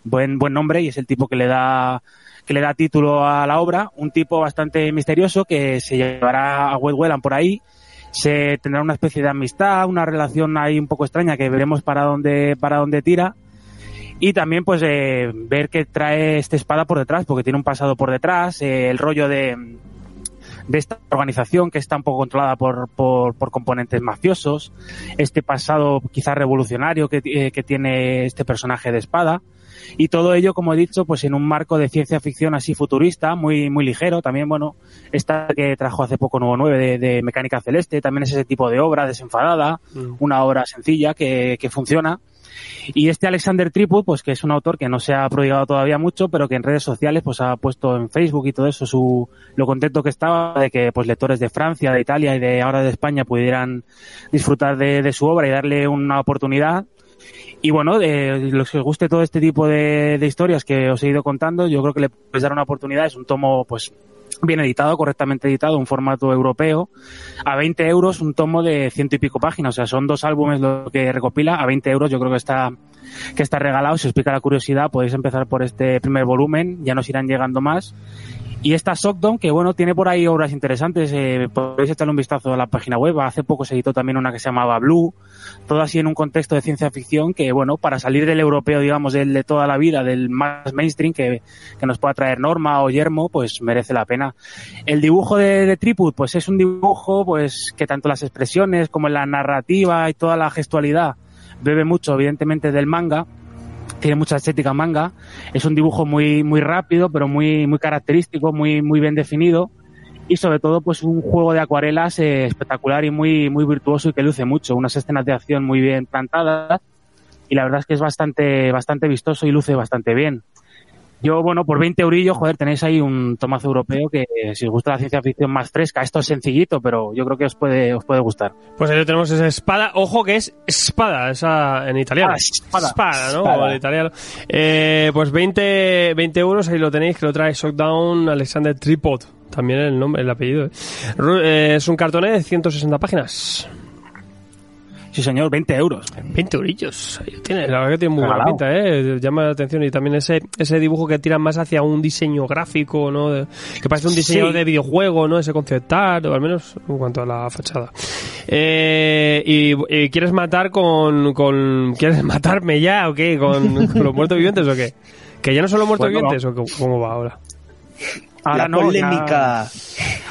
buen, buen nombre, y es el tipo que le da, que le da título a la obra, un tipo bastante misterioso que se llevará a Wed por ahí, se tendrá una especie de amistad, una relación ahí un poco extraña que veremos para dónde, para dónde tira, y también pues eh, ver que trae esta espada por detrás, porque tiene un pasado por detrás, eh, el rollo de, de esta organización que está un poco controlada por, por, componentes mafiosos, este pasado quizás revolucionario que, eh, que tiene este personaje de espada, y todo ello, como he dicho, pues en un marco de ciencia ficción así futurista, muy, muy ligero, también, bueno, esta que trajo hace poco Nuevo 9 de, de Mecánica Celeste, también es ese tipo de obra desenfadada, Mm. una obra sencilla que, que funciona. Y este Alexander Triput, pues que es un autor que no se ha prodigado todavía mucho, pero que en redes sociales pues ha puesto en Facebook y todo eso su lo contento que estaba de que pues lectores de Francia, de Italia y de ahora de España pudieran disfrutar de, de su obra y darle una oportunidad. Y bueno, eh, los que os guste todo este tipo de, historias que os he ido contando, yo creo que le podéis dar una oportunidad. Es un tomo, pues, bien editado, correctamente editado, un formato europeo. A 20 euros, un tomo de ciento y pico páginas. O sea, son dos álbumes lo que recopila. A 20 euros yo creo que está, que está regalado. Si os pica la curiosidad, podéis empezar por este primer volumen. Ya nos irán llegando más. Y esta Sockdown, que bueno, tiene por ahí obras interesantes, eh, podéis echarle un vistazo a la página web. Hace poco se editó también una que se llamaba Blue, todo así en un contexto de ciencia ficción que, bueno, para salir del europeo, digamos, del de toda la vida, del más mainstream que, que nos pueda traer Norma o Yermo, pues merece la pena. El dibujo de, de Triput, pues es un dibujo, pues que tanto las expresiones como la narrativa y toda la gestualidad bebe mucho, evidentemente, del manga tiene mucha estética manga, es un dibujo muy muy rápido, pero muy muy característico, muy muy bien definido. Y sobre todo pues un juego de acuarelas eh, espectacular y muy muy virtuoso y que luce mucho, unas escenas de acción muy bien plantadas y la verdad es que es bastante bastante vistoso y luce bastante bien. Yo, bueno, por 20 eurillos, joder, tenéis ahí un tomazo europeo que si os gusta la ciencia ficción más fresca, esto es sencillito, pero yo creo que os puede, os puede gustar. Pues ahí tenemos esa espada. Ojo que es espada, esa en italiano. Ah, espada. Espada, ¿no? Espada. En italiano. Eh, pues 20, 20 euros, ahí lo tenéis, que lo trae Shockdown Alexander Tripod. También el nombre, el apellido. eh. Eh, es un cartoné de 160 páginas. Sí, señor, 20 euros. 20 eurillos. Tiene. La verdad que tiene muy buena pinta, ¿eh? Llama la atención. Y también ese, ese dibujo que tira más hacia un diseño gráfico, ¿no? De- que parece un diseño Sí. de videojuego, ¿no? Ese conceptar, o al menos en cuanto a la fachada. Eh, y, y quieres matar con, con. ¿Quieres matarme ya o qué? ¿Con, con los muertos vivientes o qué? ¿Que ya no son los muertos Bueno. vivientes o cómo- cómo va ahora? Ahora la no, ya- polémica.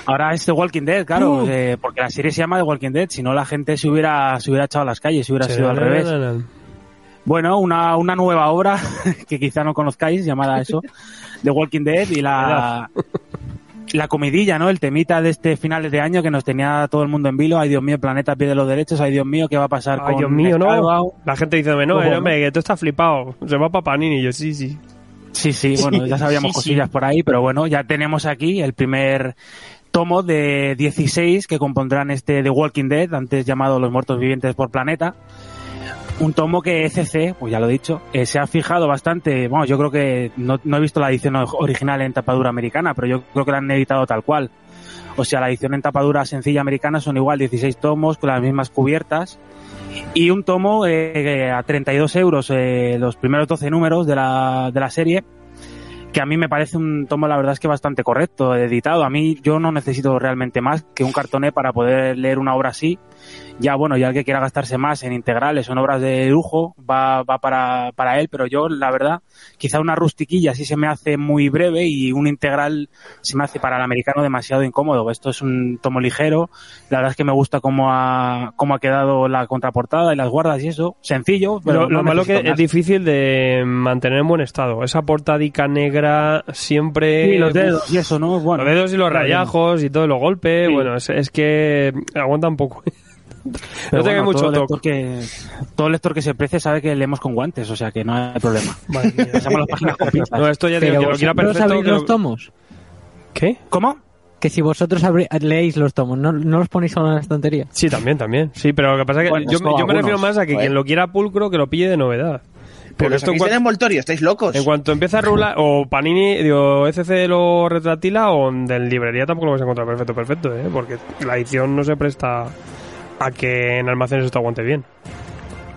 Ahora es The Walking Dead, claro, Uh. eh, porque la serie se llama The Walking Dead, si no la gente se hubiera, se hubiera echado a las calles, se hubiera sido al revés. Bueno, una, una nueva obra que quizá no conozcáis, llamada eso, The Walking Dead y la, la comidilla, ¿no? El temita de este finales de año que nos tenía todo el mundo en vilo. Ay, Dios mío, el planeta pierde los derechos. Ay, Dios mío, ¿qué va a pasar Ay, con Dios mío, no. La gente dice, no, eh, hombre, que tú estás flipado. Se va para Panini. Y yo, sí, sí. Sí, sí, bueno, ya sabíamos Sí, sí. cosillas por ahí, pero bueno, ya tenemos aquí el primer tomo de 16 que compondrán este The Walking Dead, antes llamado Los Muertos Vivientes por Planeta. Un tomo que ECC, pues ya lo he dicho, eh, se ha fijado bastante, bueno, yo creo que no, no he visto la edición original en tapadura americana, pero yo creo que la han editado tal cual. O sea, la edición en tapadura sencilla americana son igual 16 tomos con las mismas cubiertas. Y un tomo eh, a 32 euros, eh, los primeros 12 números de la, de la serie, que a mí me parece un tomo, la verdad es que bastante correcto, editado. A mí yo no necesito realmente más que un cartoné para poder leer una obra así. Ya, bueno, ya el que quiera gastarse más en integrales en obras de lujo va, va para, para él, pero yo, la verdad, quizá una rustiquilla sí se me hace muy breve y un integral se me hace para el americano demasiado incómodo. Esto es un tomo ligero, la verdad es que me gusta cómo ha, cómo ha quedado la contraportada y las guardas y eso. Sencillo, pero Lo, lo no malo que necesito es más. difícil de mantener en buen estado. Esa portadica negra siempre... Sí, los dedos y eso, ¿no? Bueno, los dedos y los rayajos y todo, los golpes, Sí. bueno, es, es que aguanta un poco. Pero no tenga bueno, mucho todo lector que Todo lector que se precie sabe que leemos con guantes, o sea que no hay problema. Pasamos las páginas con pinzas. No, esto ya digo, Pero que lo quiera vosotros perfecto. sabéis que los lo- tomos. ¿Qué? ¿Cómo? Que si vosotros leéis los tomos, no, no los ponéis solo en la estantería. Sí, también, también. Sí, pero lo que pasa es que Bueno, yo, yo me refiero más a que quien lo quiera pulcro que lo pille de novedad. Pero Porque lo esto en, saquéis del cua- envoltorio, estáis locos. en cuanto empieza a rular, o Panini, digo, ECC lo retratila, o en librería tampoco lo vas a encontrar perfecto, perfecto, ¿eh? Porque la edición no se presta a que en almacenes esto aguante bien.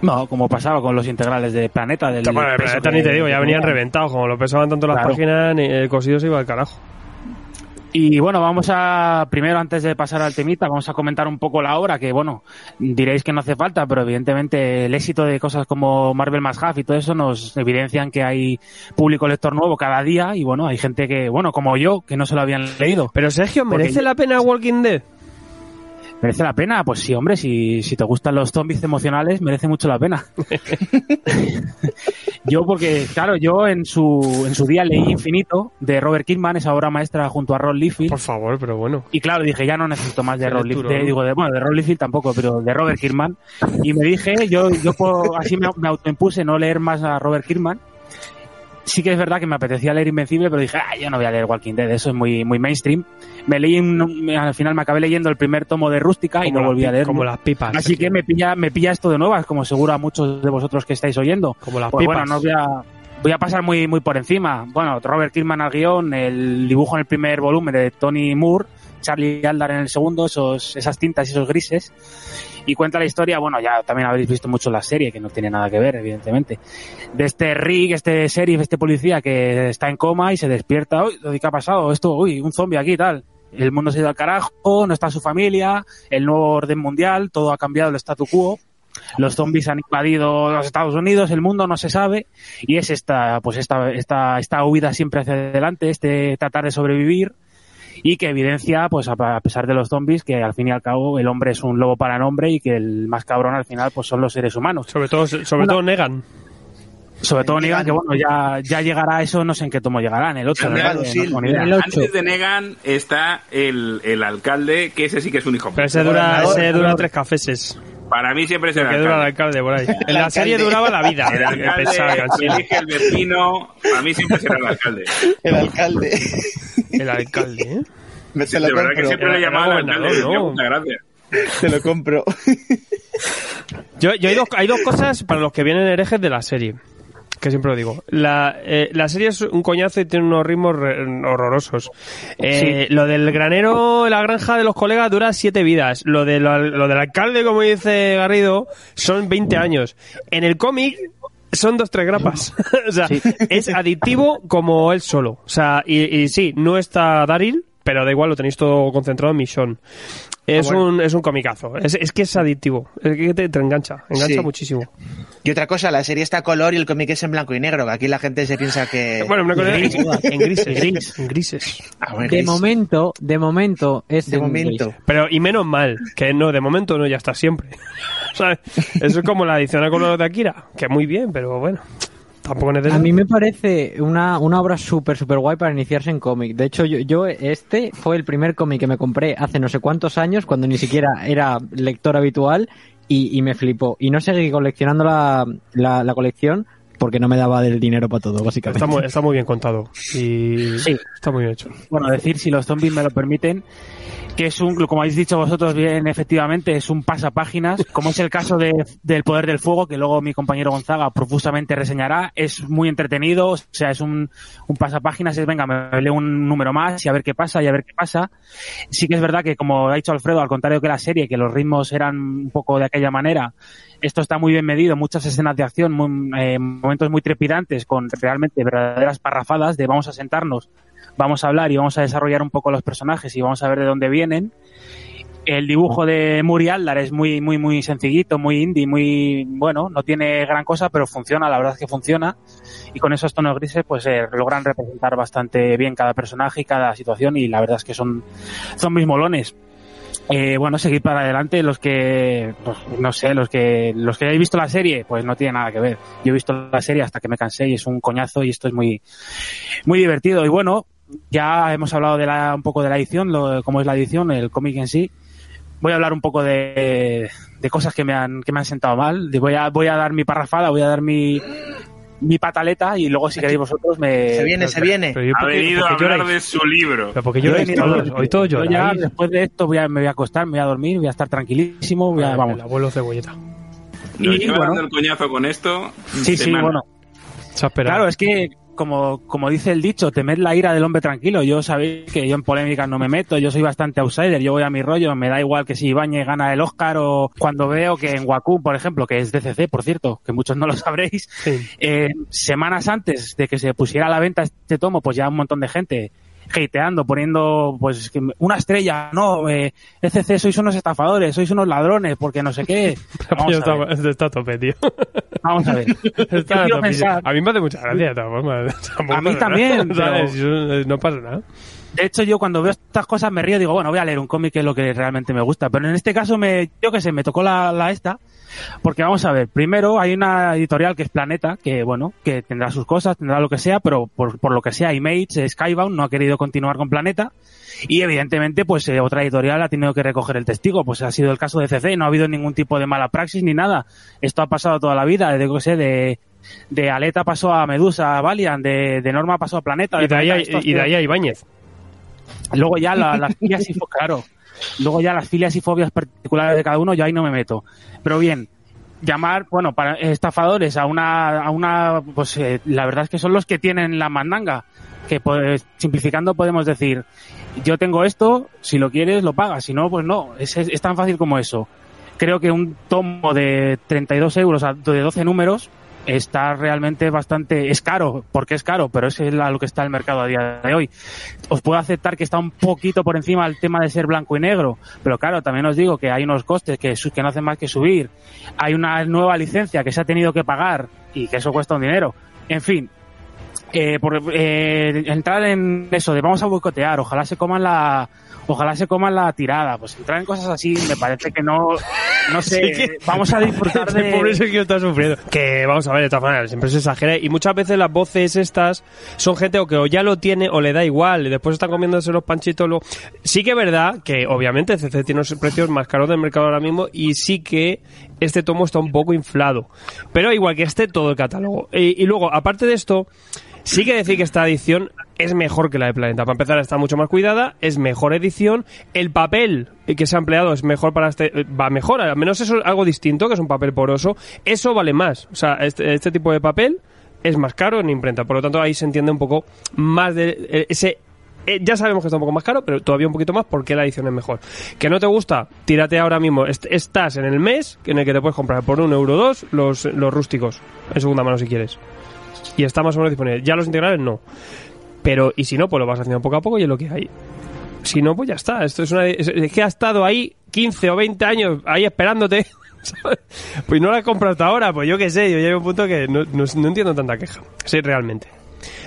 No, como pasaba con los integrales de Planeta. Del Bueno, peso planeta ni te digo, ya venían reventados, como lo pesaban tanto las Claro. páginas, el cosido se iba al carajo. Y bueno, vamos a, primero antes de pasar al temita, vamos a comentar un poco la obra, que bueno, diréis que no hace falta, pero evidentemente el éxito de cosas como Marvel más Half y todo eso nos evidencian que hay público lector nuevo cada día y bueno, hay gente que, bueno, como yo, que no se lo habían leído. Pero Sergio, ¿merece la pena Walking Dead? ¿Merece la pena? Pues sí, hombre, si, si te gustan los zombies emocionales, merece mucho la pena. yo, porque, claro, yo en su, en su día leí Infinito de Robert Kirkman, esa obra maestra junto a Ron Liefeld. Por favor, pero bueno. Y claro, dije, ya no necesito más de Ron Liefeld. Digo, de, bueno, de Ron Liefeld tampoco, pero de Robert Kirkman. Y me dije, yo, yo puedo- así me, me autoimpuse no leer más a Robert Kirkman. Sí que es verdad que me apetecía leer Invencible, pero dije, ah, yo no voy a leer Walking Dead, eso es muy, muy mainstream. Me leí, un- al final me acabé leyendo el primer tomo de Rústica y no volví a leer. Como las pipas. Así que me pilla, me pilla esto de nuevas, como seguro a muchos de vosotros que estáis oyendo. Como las Pues pipas. bueno, no voy a, voy a pasar muy, muy por encima. Bueno, Robert Kirkman al guion, el dibujo en el primer volumen de Tony Moore, Charlie Aldar en el segundo, esos, esas tintas y esos grises. Y cuenta la historia, bueno, ya también habréis visto mucho la serie, que no tiene nada que ver, evidentemente. De este Rick, este sheriff, este policía que está en coma y se despierta, uy, ¿qué ha pasado? Esto, uy, un zombie aquí y tal. El mundo se ha ido al carajo, no está su familia, el nuevo orden mundial, todo ha cambiado el statu quo los zombies han invadido los Estados Unidos, el mundo no se sabe, y es esta, pues esta, esta, esta huida siempre hacia adelante, este tratar de sobrevivir, y que evidencia, pues a, a pesar de los zombies, que al fin y al cabo el hombre es un lobo para nombre y que el más cabrón al final pues son los seres humanos. Sobre todo, sobre Una- todo Negan. Sobre todo Negan. Que bueno, ya, ya llegará eso, no sé en qué tomo llegará, en el 8, Negan, ¿verdad? sí, No tengo ni idea. el 8. Antes de Negan está el, el alcalde, que ese sí que es un hijo. Pero ese dura, ese dura tres cafeses. Para mí siempre es el dura alcalde. por ahí. En la alcalde. serie duraba la vida. El alcalde el vecino. Para mí siempre será el alcalde. El alcalde. El alcalde, ¿eh? Me Sí, te de verdad que siempre le llamaba al alcalde. ¿no? Muchas gracias. Te lo compro. Yo, yo hay, dos, hay dos cosas para los que vienen herejes de la serie. Que siempre lo digo. La, eh, la serie es un coñazo y tiene unos ritmos re- horrorosos. Eh, Lo del granero, la granja de los colegas dura siete vidas. Lo, de lo, lo del alcalde, como dice Garrido, son 20 años. En el cómic son dos, tres grapas. o sea, es adictivo como él solo. O sea, y, y sí, no está Daryl, pero da igual, lo tenéis todo concentrado en Mission. Es, bueno. un, es un comicazo. Es, es que es adictivo. Es que te, te engancha. Engancha Sí. muchísimo. Y otra cosa, la serie está a color y el cómic es en blanco y negro, que aquí la gente se piensa que... Bueno, una cosa gris. en, en grises. En grises. Ah, bueno, De momento, de momento es de en momento. gris. Pero, y menos mal, que no, de momento no, ya está siempre. ¿Sabes? Eso es como la edición a color de Akira, que muy bien, pero bueno, A mí me parece una, una obra súper, súper guay para iniciarse en cómic. De hecho, yo, yo este fue el primer cómic que me compré hace no sé cuántos años, cuando ni siquiera era lector habitual, y, y me flipó. Y no seguí coleccionando la, la colección porque no me daba del dinero para todo, básicamente. Está muy, está muy bien contado. Y Sí. está muy bien hecho. bueno, decir si los zombies me lo permiten, que es un, como habéis dicho vosotros bien, efectivamente, es un pasapáginas, como es el caso de, del Poder del Fuego, que luego mi compañero Gonzaga profusamente reseñará, es muy entretenido, o sea, es un, un pasapáginas, es venga, me leo un número más y a ver qué pasa y a ver qué pasa. Sí que es verdad que, como ha dicho Alfredo, al contrario que la serie, que los ritmos eran un poco de aquella manera, esto está muy bien medido, muchas escenas de acción, muy- eh, momentos muy trepidantes, con realmente verdaderas parrafadas de vamos a sentarnos, vamos a hablar y vamos a desarrollar un poco los personajes y vamos a ver de dónde vienen. El dibujo de Muri Aldar es muy, muy, muy sencillito, muy indie, muy, bueno, no tiene gran cosa, pero funciona, la verdad es que funciona. Y con esos tonos grises, pues eh, logran representar bastante bien cada personaje y cada situación y la verdad es que son, son mis molones. Eh, bueno, seguir para adelante los que, pues, no sé, los que, los que hayáis visto la serie, pues no tiene nada que ver. Yo he visto la serie hasta que me cansé y es un coñazo y esto es muy, muy divertido. Y bueno, ya hemos hablado de la, un poco de la edición, lo, cómo es la edición, el cómic en sí. Voy a hablar un poco de, de cosas que me han, que me han sentado mal. Voy a, voy a dar mi parrafada, voy a dar mi, mi pataleta y luego si queréis vosotros me... Se viene, se viene. Pero yo, Ha ¿por qué- venido a hablar lloráis? de su libro. Pero porque Yo venido- todos, hoy todos yo ya después de esto voy a, me voy a acostar, me voy a dormir, voy a estar tranquilísimo, voy a, El vamos. abuelo cebolleta. Nos Y, bueno. dando el coñazo con esto. Sí, sí, bueno. Se ha esperado. Claro, es que como, como dice el dicho, temed la ira del hombre tranquilo. Yo sabéis que yo en polémicas no me meto, yo soy bastante outsider, yo voy a mi rollo, me da igual que si Ibañez gana el Oscar o cuando veo que en Wacom, por ejemplo, que es DCC, por cierto, que muchos no lo sabréis, Sí. eh, semanas antes de que se pusiera a la venta este tomo, pues ya un montón de gente hateando, poniendo pues una estrella, no, eh, ECC sois unos estafadores, sois unos ladrones, porque no sé qué. Vamos a ver, está, está a tope, tío. vamos a ver. Está a tope. pensar- A mí me hace mucha gracia, formas. A mí también, pero- Eso No pasa nada. De hecho, yo cuando veo estas cosas me río, digo, bueno, voy a leer un cómic que es lo que realmente me gusta. Pero en este caso, me, yo qué sé, me tocó la, la esta. Porque vamos a ver, primero hay una editorial que es Planeta, que bueno, que tendrá sus cosas, tendrá lo que sea, pero por, por lo que sea, Image, Skybound no ha querido continuar con Planeta. Y evidentemente, pues eh, otra editorial ha tenido que recoger el testigo. Pues ha sido el caso de CC, no ha habido ningún tipo de mala praxis ni nada. Esto ha pasado toda la vida, desde que sé, de, de Aleta pasó a Medusa, a Valiant, de, de Norma pasó a Planeta. Y de ahí, a- Planeta, esto ha y de ahí a Ibáñez. Luego ya la- las filias y. Luego ya las filias y fobias particulares de cada uno, yo ahí no me meto. Pero bien, llamar, bueno, para estafadores a una, a una, pues eh, la verdad es que son los que tienen la mandanga. Que pues, simplificando podemos decir, yo tengo esto, si lo quieres lo pagas, si no, pues no. Es, es, es tan fácil como eso. Creo que un tomo de 32 euros de 12 números está realmente bastante, es caro, porque es caro, pero es lo que está el mercado a día de hoy. Os puedo aceptar que está un poquito por encima el tema de ser blanco y negro, pero claro, también os digo que hay unos costes que, que no hacen más que subir. Hay una nueva licencia que se ha tenido que pagar y que eso cuesta un dinero. En fin, eh, por eh, entrar en eso de vamos a boicotear, ojalá se coman la ojalá se coman la tirada, pues entrar en cosas así me parece que no no sé, Sí que- vamos a disfrutar de pobre Sergio está sufriendo. Que vamos a ver, de todas maneras, siempre se exagera. Y muchas veces las voces estas son gente o que o ya lo tiene o le da igual. Y después están comiéndose los panchitos. Lo... Sí que es verdad que, obviamente, CC tiene los precios más caros del mercado ahora mismo. Y sí que este tomo está un poco inflado. Pero igual que este, todo el catálogo. Y, y luego, aparte de esto. Sí que decir que esta edición es mejor que la de Planeta. Para empezar, está mucho más cuidada, es mejor edición. El papel que se ha empleado es mejor para este. Va mejor, al menos eso es algo distinto, que es un papel poroso. Eso vale más. O sea, este, este tipo de papel es más caro en imprenta. Por lo tanto, ahí se entiende un poco más de eh, ese. eh, ya sabemos que está un poco más caro, pero todavía un poquito más porque la edición es mejor. ¿Que no te gusta? Tírate ahora mismo. Est- estás en el mes en el que te puedes comprar por un euro dos los, los rústicos en segunda mano si quieres y está más o menos disponible. Ya los integrales no. Pero, y si no, pues lo vas haciendo poco a poco y es lo que hay. Si no, pues ya está. Esto es una. Que ha estado ahí 15 o 20 años ahí esperándote. Pues no la he comprado hasta ahora, pues yo qué sé, yo llego a un punto que no, entiendo tanta queja. Sí, realmente.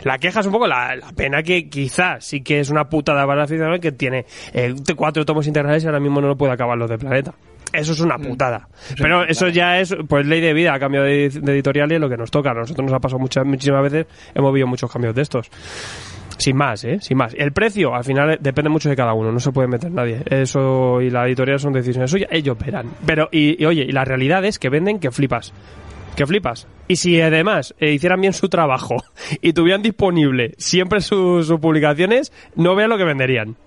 La queja es un poco la, pena que quizás sí que es una putada para la aficionado que tiene eh, cuatro tomos integrales y ahora mismo no lo puede acabar los de Planeta. Eso es una putada. Pero eso ya es, pues, ley de vida, cambio de, de editorial y es lo que nos toca. A nosotros nos ha pasado muchas, muchísimas veces, hemos visto muchos cambios de estos. Sin más, ¿eh? Sin más. El precio, al final, depende mucho de cada uno, no se puede meter nadie. Eso y la editorial son decisiones suyas, ellos verán. Pero, y, y, oye, y la realidad es que venden que flipas. que flipas. Y si además eh, hicieran bien su trabajo y tuvieran disponible siempre sus sus publicaciones, no vean lo que venderían.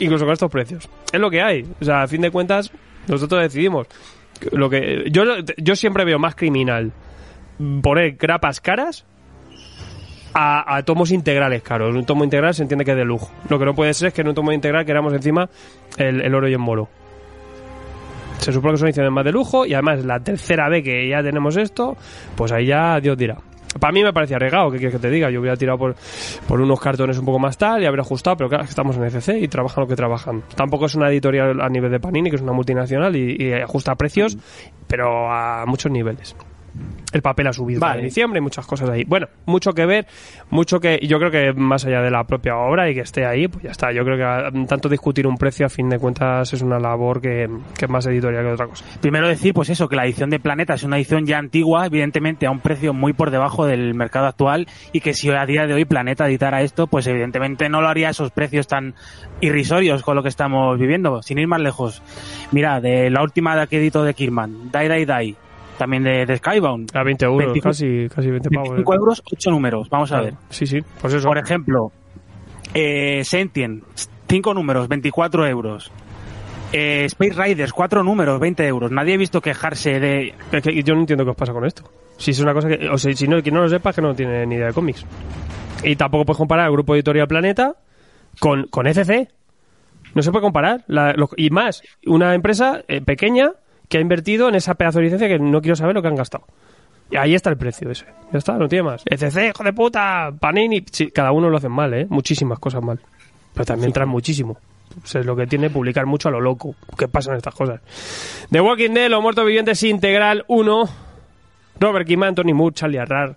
Incluso con estos precios. Es lo que hay. O sea, a fin de cuentas, nosotros decidimos. Lo que yo, yo siempre veo más criminal poner grapas caras a, a tomos integrales caros. Un tomo integral se entiende que es de lujo. Lo que no puede ser es que en un tomo integral queramos encima el, el oro y el moro. Se supone que son ediciones más de lujo y además la tercera vez que ya tenemos esto, pues ahí ya Dios dirá. Para mí me parece arriesgado, ¿qué quieres que te diga? Yo hubiera tirado por, unos cartones un poco más tal y habría ajustado, pero claro, estamos en ECC y trabajan lo que trabajan. Tampoco es una editorial a nivel de Panini, que es una multinacional y ajusta precios, pero a muchos niveles. El papel ha subido Vale. en diciembre y muchas cosas ahí. Bueno, mucho que ver, mucho que. Yo creo que más allá de la propia obra y que esté ahí, pues ya está. Yo creo que mm, tanto discutir un precio, a fin de cuentas, es una labor que, que es más editorial que otra cosa. Primero decir, pues eso, que la edición de Planeta es una edición ya antigua, evidentemente a un precio muy por debajo del mercado actual, y que si a día de hoy Planeta editara esto, pues evidentemente no lo haría a esos precios tan irrisorios con lo que estamos viviendo. Sin ir más lejos. Mira, de la última que edito de Kirman, Die Die Die, también de, de Skybound. A 20 euros, 25 casi, casi 20 pavos. 25 euros, 8 números, vamos a ver. Sí, sí, pues eso. Por ejemplo, eh, Sentient, 5 números, 24 euros. Eh, Space Riders, 4 números, 20 euros. Nadie ha visto quejarse de... Es que yo no entiendo qué os pasa con esto. Si es una cosa que. O sea, si no, quien no lo sepa, es que no tiene ni idea de cómics. Y tampoco puedes comparar el grupo editorial Planeta con, con ECC. No se puede comparar. La- y más, una empresa eh, pequeña que ha invertido en esa pedazo de licencia que no quiero saber lo que han gastado. Y ahí está el precio ese. Ya está, no tiene más. ECC, hijo de puta, Panini. Sí, cada uno lo hacen mal, ¿eh? Muchísimas cosas mal. Pero también traen muchísimo. Pues es lo que tiene publicar mucho a lo loco. ¿Qué pasan estas cosas? The Walking Dead, Los Muertos Vivientes Integral 1. Robert Kim, Anthony Moore, Charlie Arrar,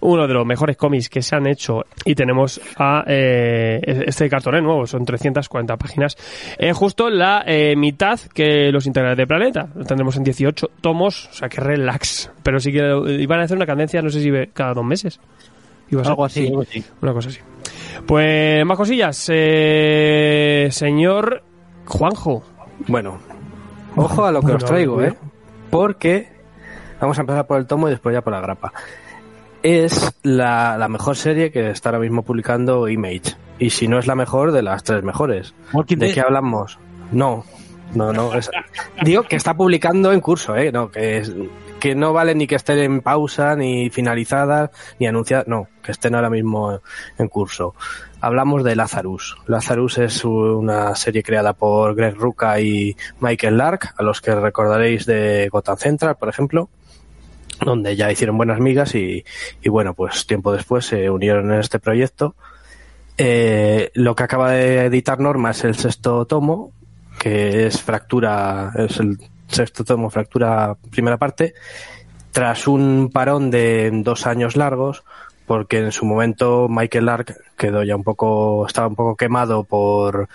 uno de los mejores cómics que se han hecho. Y tenemos a eh, este cartón es nuevo, son 340 páginas. Es justo la eh, mitad que los integrales de Planeta. Lo tendremos en 18 tomos, o sea que relax. Pero sí que iban a hacer una cadencia, no sé si ve- cada dos meses. Iba a. Algo así. Una cosa así. Pues más cosillas. Eh, señor Juanjo. Bueno, ojo a lo que Bueno, os traigo. ¿eh? Porque vamos a empezar por el tomo y después ya por la grapa. Es la, la mejor serie que está ahora mismo publicando Image. Y si no es la mejor, de las tres mejores. ¿De qué hablamos? No, no, no. es- digo que está publicando en curso, ¿eh? No, que, es- que no vale ni que estén en pausa, ni finalizadas, ni anunciadas. No, que estén ahora mismo en curso. Hablamos de Lazarus. Lazarus es una serie creada por Greg Rucka y Michael Lark, a los que recordaréis de Gotham Central, por ejemplo donde ya hicieron buenas migas y, y bueno, pues tiempo después se unieron en este proyecto. Eh, lo que acaba de editar Norma es el sexto tomo, que es Fractura, es el sexto tomo, Fractura primera parte, tras un parón de dos años largos, porque en su momento Michael Lark quedó ya un poco, estaba un poco quemado por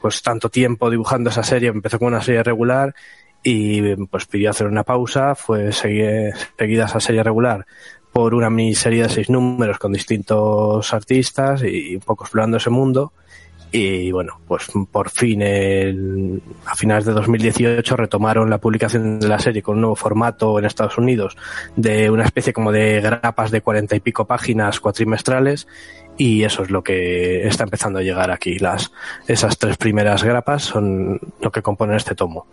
pues tanto tiempo dibujando esa serie, empezó con una serie regular y pues pidió hacer una pausa, fue segui- seguida esa serie regular por una miniserie de seis números con distintos artistas y un poco explorando ese mundo. Y bueno, pues por fin el- a finales de 2018 retomaron la publicación de la serie con un nuevo formato en Estados Unidos de una especie como de grapas de cuarenta y pico páginas cuatrimestrales y eso es lo que está empezando a llegar aquí. Las, esas tres primeras grapas son lo que componen este tomo.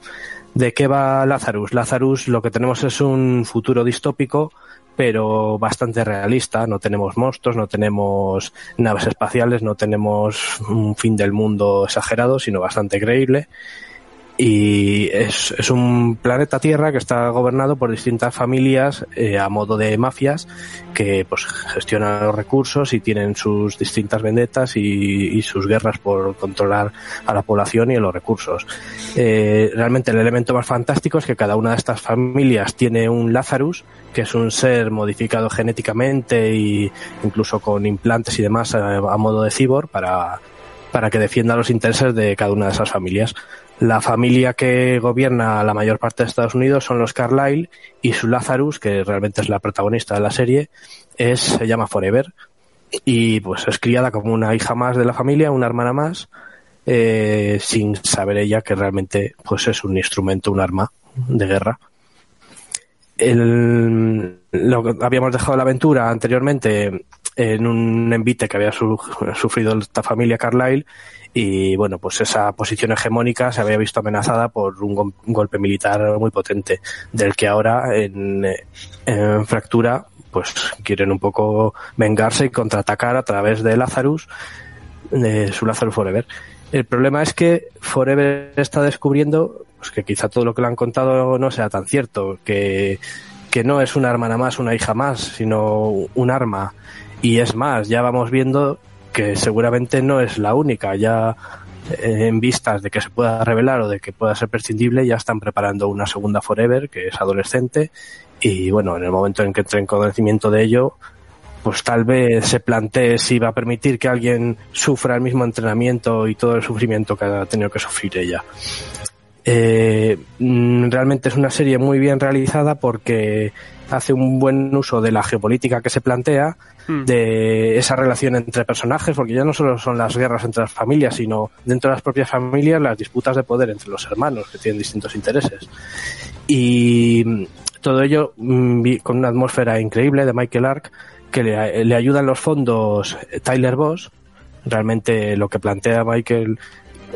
¿De qué va Lazarus? Lazarus lo que tenemos es un futuro distópico, pero bastante realista. No tenemos monstruos, no tenemos naves espaciales, no tenemos un fin del mundo exagerado, sino bastante creíble. Y es, es un planeta Tierra que está gobernado por distintas familias eh, a modo de mafias que pues gestionan los recursos y tienen sus distintas vendetas y, y sus guerras por controlar a la población y a los recursos. Eh, realmente el elemento más fantástico es que cada una de estas familias tiene un Lazarus, que es un ser modificado genéticamente y incluso con implantes y demás a, a modo de cibor para, para que defienda los intereses de cada una de esas familias. La familia que gobierna la mayor parte de Estados Unidos son los Carlyle y su Lazarus, que realmente es la protagonista de la serie, es, se llama Forever y pues es criada como una hija más de la familia, una hermana más, eh, sin saber ella que realmente pues es un instrumento, un arma de guerra. el, lo habíamos dejado la aventura anteriormente en un envite que había su- sufrido esta familia Carlyle y bueno, pues esa posición hegemónica se había visto amenazada por un, gol- un golpe militar muy potente del que ahora en, en Fractura pues quieren un poco vengarse y contraatacar a través de Lazarus, de su Lazarus Forever. El problema es que Forever está descubriendo pues, que quizá todo lo que le han contado no sea tan cierto, que, que no es una hermana más, una hija más, sino un arma. Y es más, ya vamos viendo que seguramente no es la única. Ya eh, en vistas de que se pueda revelar o de que pueda ser prescindible, ya están preparando una segunda Forever, que es adolescente. Y bueno, en el momento en que entre en conocimiento de ello, pues tal vez se plantee si va a permitir que alguien sufra el mismo entrenamiento y todo el sufrimiento que ha tenido que sufrir ella. Eh, mm, realmente es una serie muy bien realizada porque hace un buen uso de la geopolítica que se plantea, Hmm. de esa relación entre personajes, porque ya no solo son las guerras entre las familias, sino dentro de las propias familias las disputas de poder entre los hermanos que tienen distintos intereses. Y todo ello mm, con una atmósfera increíble de Michael Ark que le, le ayuda en los fondos Tyler Boss. Realmente lo que plantea Michael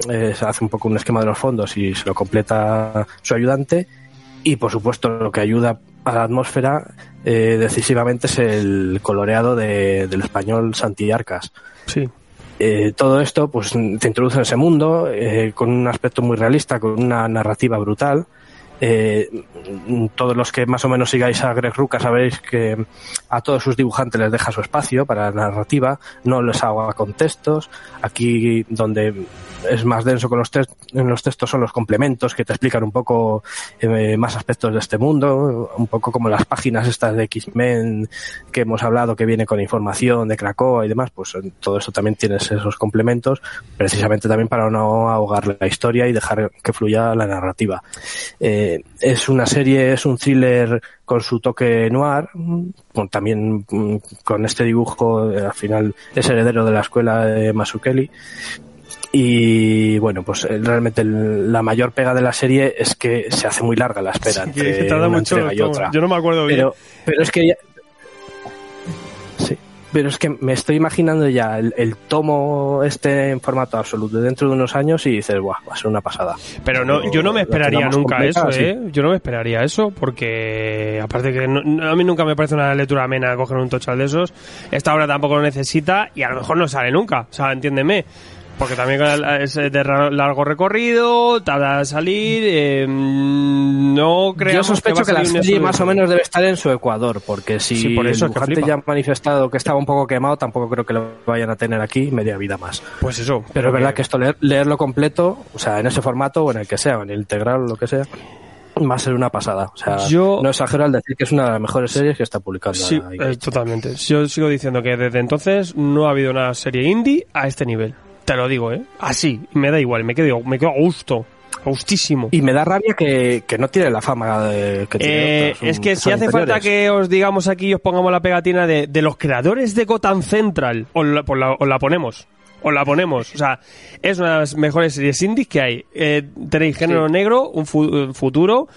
eh, hace un poco un esquema de los fondos y se lo completa su ayudante. Y por supuesto lo que ayuda a la atmósfera eh, decisivamente es el coloreado de- del español Santi Arcas. Sí. Eh, todo esto pues te introduce en ese mundo eh, con un aspecto muy realista, con una narrativa brutal. Eh, todos los que más o menos sigáis a Greg Rucka sabéis que a todos sus dibujantes les deja su espacio para la narrativa, no les haga con textos. Aquí donde es más denso con los, tex- en los textos son los complementos que te explican un poco eh, más aspectos de este mundo, un poco como las páginas estas de X-Men que hemos hablado que viene con información de Krakoa y demás, pues todo eso también tienes esos complementos, precisamente también para no ahogar la historia y dejar que fluya la narrativa. Eh, es una serie, es un thriller con su toque noir, con también mm, con este dibujo, eh, al final es heredero de la escuela de Masukeli. Y bueno, pues eh, realmente el- la mayor pega de la serie es que se hace muy larga la espera Que- entre que tarda una mucho. entrega y otra. Yo no me acuerdo bien. Pero, pero es que ya... Sí, pero es que me estoy imaginando ya el, el tomo este en formato absoluto dentro de unos años y dices, guau, va a ser una pasada. Pero no, yo no me esperaría nunca completa, eso, sí. ¿eh? Yo no me esperaría eso, porque aparte que no- a mí nunca me parece una lectura amena coger un tochal de esos. Esta obra tampoco lo necesita y a lo mejor no sale nunca, o sea, entiéndeme. Porque también es de largo recorrido, tarda en salir, eh, mm, no creo Yo sospecho que, la serie más o menos debe estar en su Ecuador, porque si Sí, por eso, el es que dibujante ya ha manifestado que estaba un poco quemado, tampoco creo que lo vayan a tener aquí media vida más. Pues eso. Pero es verdad que esto leer- leerlo completo, o sea, en ese formato o en el que sea, o en el integral o lo que sea, va a ser una pasada. O sea, Yo- no exagero al decir que es una de las mejores series que está publicando. Sí, eh, totalmente. Yo sigo diciendo que desde entonces no ha habido una serie indie a este nivel. Te lo digo, ¿eh? Así, me da igual, me quedo, me quedo a gusto, a gustísimo. Y me da rabia que, que no tiene la fama de, que tiene Eh, otras, es que si hace falta que os digamos aquí y os pongamos la pegatina de, de los creadores de Gotham Central, os la, pues la- os la ponemos. Os la ponemos. O sea, es una de las mejores series indies que hay. Eh, tenéis género negro, un fu- un futuro.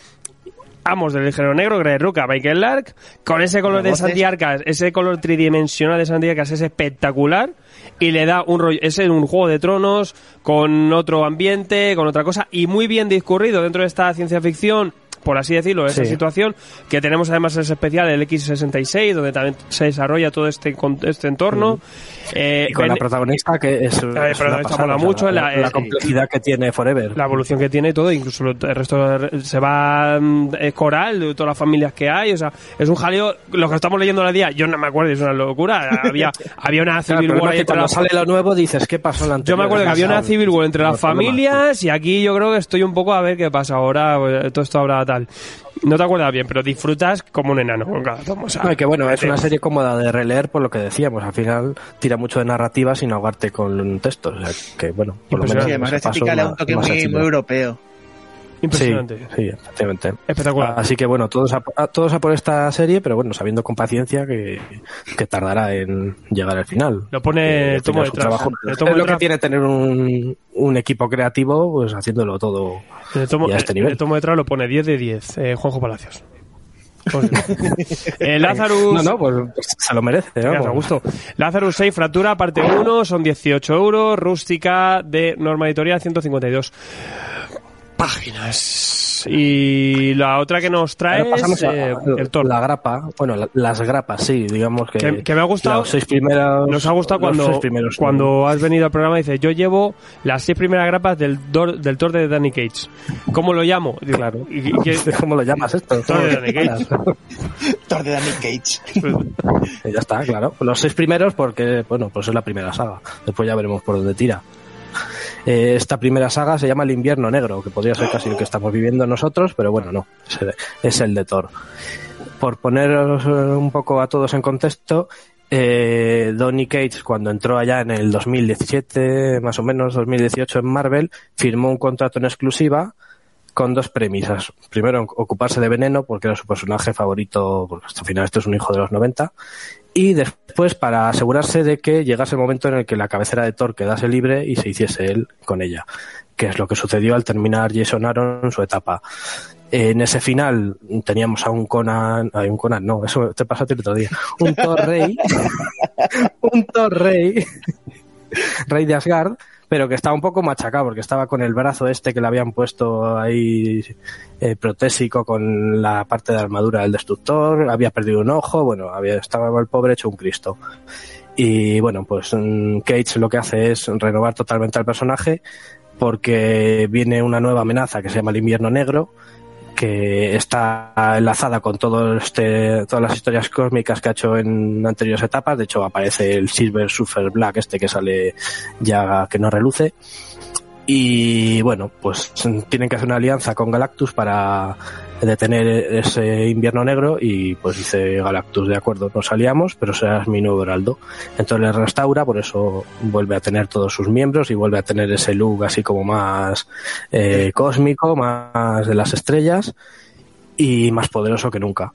Amos del género negro, Greg Rucka, Michael Lark, con ese color de Voces. Santi Arcas, ese color tridimensional de Santi Arcas es espectacular y le da un rollo, es un juego de tronos con otro ambiente, con otra cosa y muy bien discurrido dentro de esta ciencia ficción, por así decirlo, esa Sí. situación que tenemos además ese especial el X66 donde también se desarrolla todo este este entorno. Eh, Y con la ven- protagonista que es, es una protagonista pasada, mola mucho, la, la- la eh, complejidad que tiene Forever. la evolución que tiene y todo, incluso el resto se va mm, es coral de todas las familias que hay, o sea, es un jaleo, lo que estamos leyendo la día, yo no me acuerdo, es una locura, había había una Claro, civil problema war es que cuando sale lo nuevo dices, ¿qué pasó en la yo anterior? me acuerdo que había una civil war entre las familias y aquí yo creo que estoy un poco a ver qué pasa ahora, pues, todo esto habrá tal. No te acuerdas bien, pero disfrutas como un enano con cada tomo, o sea, No, que bueno, es una serie cómoda de releer por lo que decíamos. Al final tira mucho de narrativa sin ahogarte con textos. O sea, que bueno, por lo menos. Sí, además estética le da un toque muy, muy europeo. Impresionante. Sí, sí, efectivamente. Espectacular. Así que bueno, todos a, a- todos a por esta serie, pero bueno, sabiendo con paciencia que, que tardará en llegar al final. Lo pone el tomo detrás. trabajo. Es tomo lo que tiene tener un, un equipo creativo, pues haciéndolo todo. tomo, a este el- nivel. el tomo detrás lo pone 10 de 10, eh, Juanjo Palacios. Pues, eh, Lazarus. No, no, pues, pues se lo merece. A gusto. Lazarus 6, fractura, parte 1, son 18 euros. Rústica de norma editorial, 152 páginas. Y la otra que nos trae es a- eh, el. La grapa, bueno, la- las grapas, sí, digamos que. Que- que me ha gustado- Los seis primeros. Nos ha gustado cuando, primeros, cuando has venido al programa y dices, yo llevo las seis primeras grapas del, Dor- del Thor de Danny Cage. ¿Cómo lo llamo? Claro. ¿y- y qué- ¿Cómo lo llamas esto? Thor de Danny Cage. Thor de Danny Cage. Ya está, claro. Los seis primeros porque, bueno, pues es la primera saga. Después ya veremos por dónde tira. Eh, esta primera saga se llama El invierno negro, que podría ser casi el que estamos viviendo nosotros, pero bueno, no, es el, de Thor. Por poneros eh, un poco a todos en contexto, eh, Donny Cates cuando entró allá en el 2017, más o menos 2018 en Marvel, firmó un contrato en exclusiva con dos premisas. Primero, ocuparse de Veneno, porque era su personaje favorito, porque hasta final esto es un hijo de los 90. Y después, para asegurarse de que llegase el momento en el que la cabecera de Thor quedase libre y se hiciese él con ella. Que es lo que sucedió al terminar Jason Aaron su etapa. En ese final teníamos a un Conan, a un Conan, no, eso te pasó a ti el otro día. Un Thor rey, un Thor rey, rey de Asgard, pero que estaba un poco machacado porque estaba con el brazo este que le habían puesto ahí eh, protésico con la parte de armadura del destructor, había perdido un ojo, bueno, había, estaba el pobre hecho un Cristo. Y bueno, pues mm, Cage lo que hace es renovar totalmente al personaje porque viene una nueva amenaza que se llama el invierno negro que está enlazada con todo este, todas las historias cósmicas que ha hecho en anteriores etapas. De hecho, aparece el Silver Surfer Black, este que sale ya que no reluce. Y bueno, pues tienen que hacer una alianza con Galactus para detener ese invierno negro y pues dice Galactus, de acuerdo, nos aliamos, pero serás mi nuevo heraldo. Entonces le restaura, por eso vuelve a tener todos sus miembros y vuelve a tener ese look así como más eh, cósmico, más de las estrellas y más poderoso que nunca.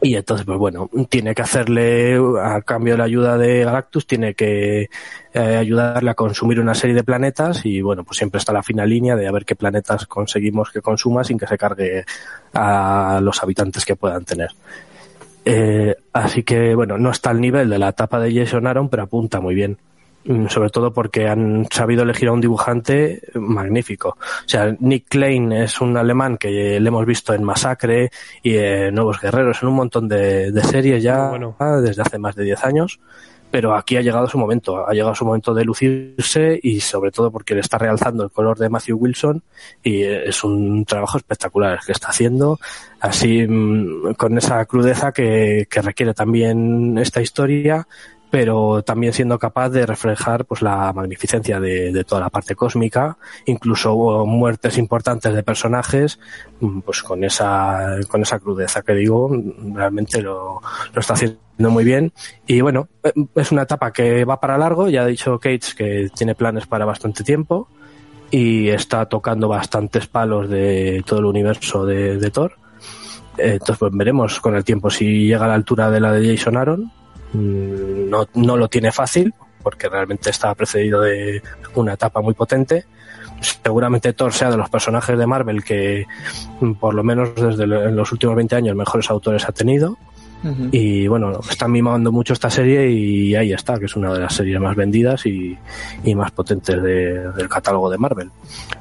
Y entonces, pues bueno, tiene que hacerle, a cambio de la ayuda de Galactus, tiene que eh, ayudarle a consumir una serie de planetas y bueno, pues siempre está la fina línea de a ver qué planetas conseguimos que consuma sin que se cargue a los habitantes que puedan tener. Eh, así que bueno, no está al nivel de la etapa de Jason Aaron, pero apunta muy bien. Mm, Sobre todo porque han sabido elegir a un dibujante magnífico. O sea, Nick Klein es un alemán que le hemos visto en Masacre y en Nuevos Guerreros, en un montón de, de series ya bueno. desde hace más de 10 años. Pero aquí ha llegado su momento, ha llegado su momento de lucirse y sobre todo porque le está realzando el color de Matthew Wilson y es un trabajo espectacular el que está haciendo, así mm, con esa crudeza que, que requiere también esta historia, pero también siendo capaz de reflejar pues la magnificencia de, toda la parte cósmica, incluso muertes importantes de personajes, mm, pues con esa, con esa crudeza que digo, mm, realmente lo, lo está haciendo muy bien. Y bueno, eh, es una etapa que va para largo, ya ha dicho Cage que tiene planes para bastante tiempo y está tocando bastantes palos de todo el universo de, de Thor. Entonces, pues veremos con el tiempo si llega a la altura de la de Jason Aaron. No, no lo tiene fácil, porque realmente está precedido de una etapa muy potente. Seguramente Thor sea de los personajes de Marvel que, mm, por lo menos desde los últimos 20 años, mejores autores ha tenido. Y bueno, están mimando mucho esta serie y ahí está, que es una de las series más vendidas y, y más potentes de- del catálogo de Marvel.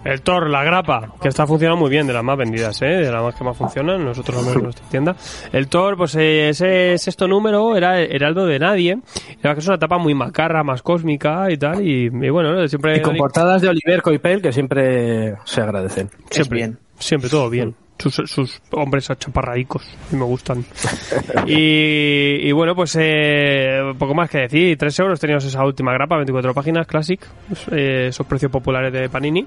El Thor, la grapa, que está funcionando muy bien, de las más vendidas, ¿eh? de las más que más funcionan, nosotros menos en nuestra tienda. El Thor, pues eh, ese sexto número era Heraldo de Nadie, era que es una etapa muy macarra, más cósmica y tal, y, y bueno, siempre... Y con portadas de Oliver Coipel que siempre se agradecen. siempre, bien. siempre todo bien. Sus, sus hombres achaparraicos, y me gustan. y, y bueno, pues eh, poco más que decir. 3 euros teníamos esa última grapa, 24 páginas, Classic, eh, esos precios populares de Panini.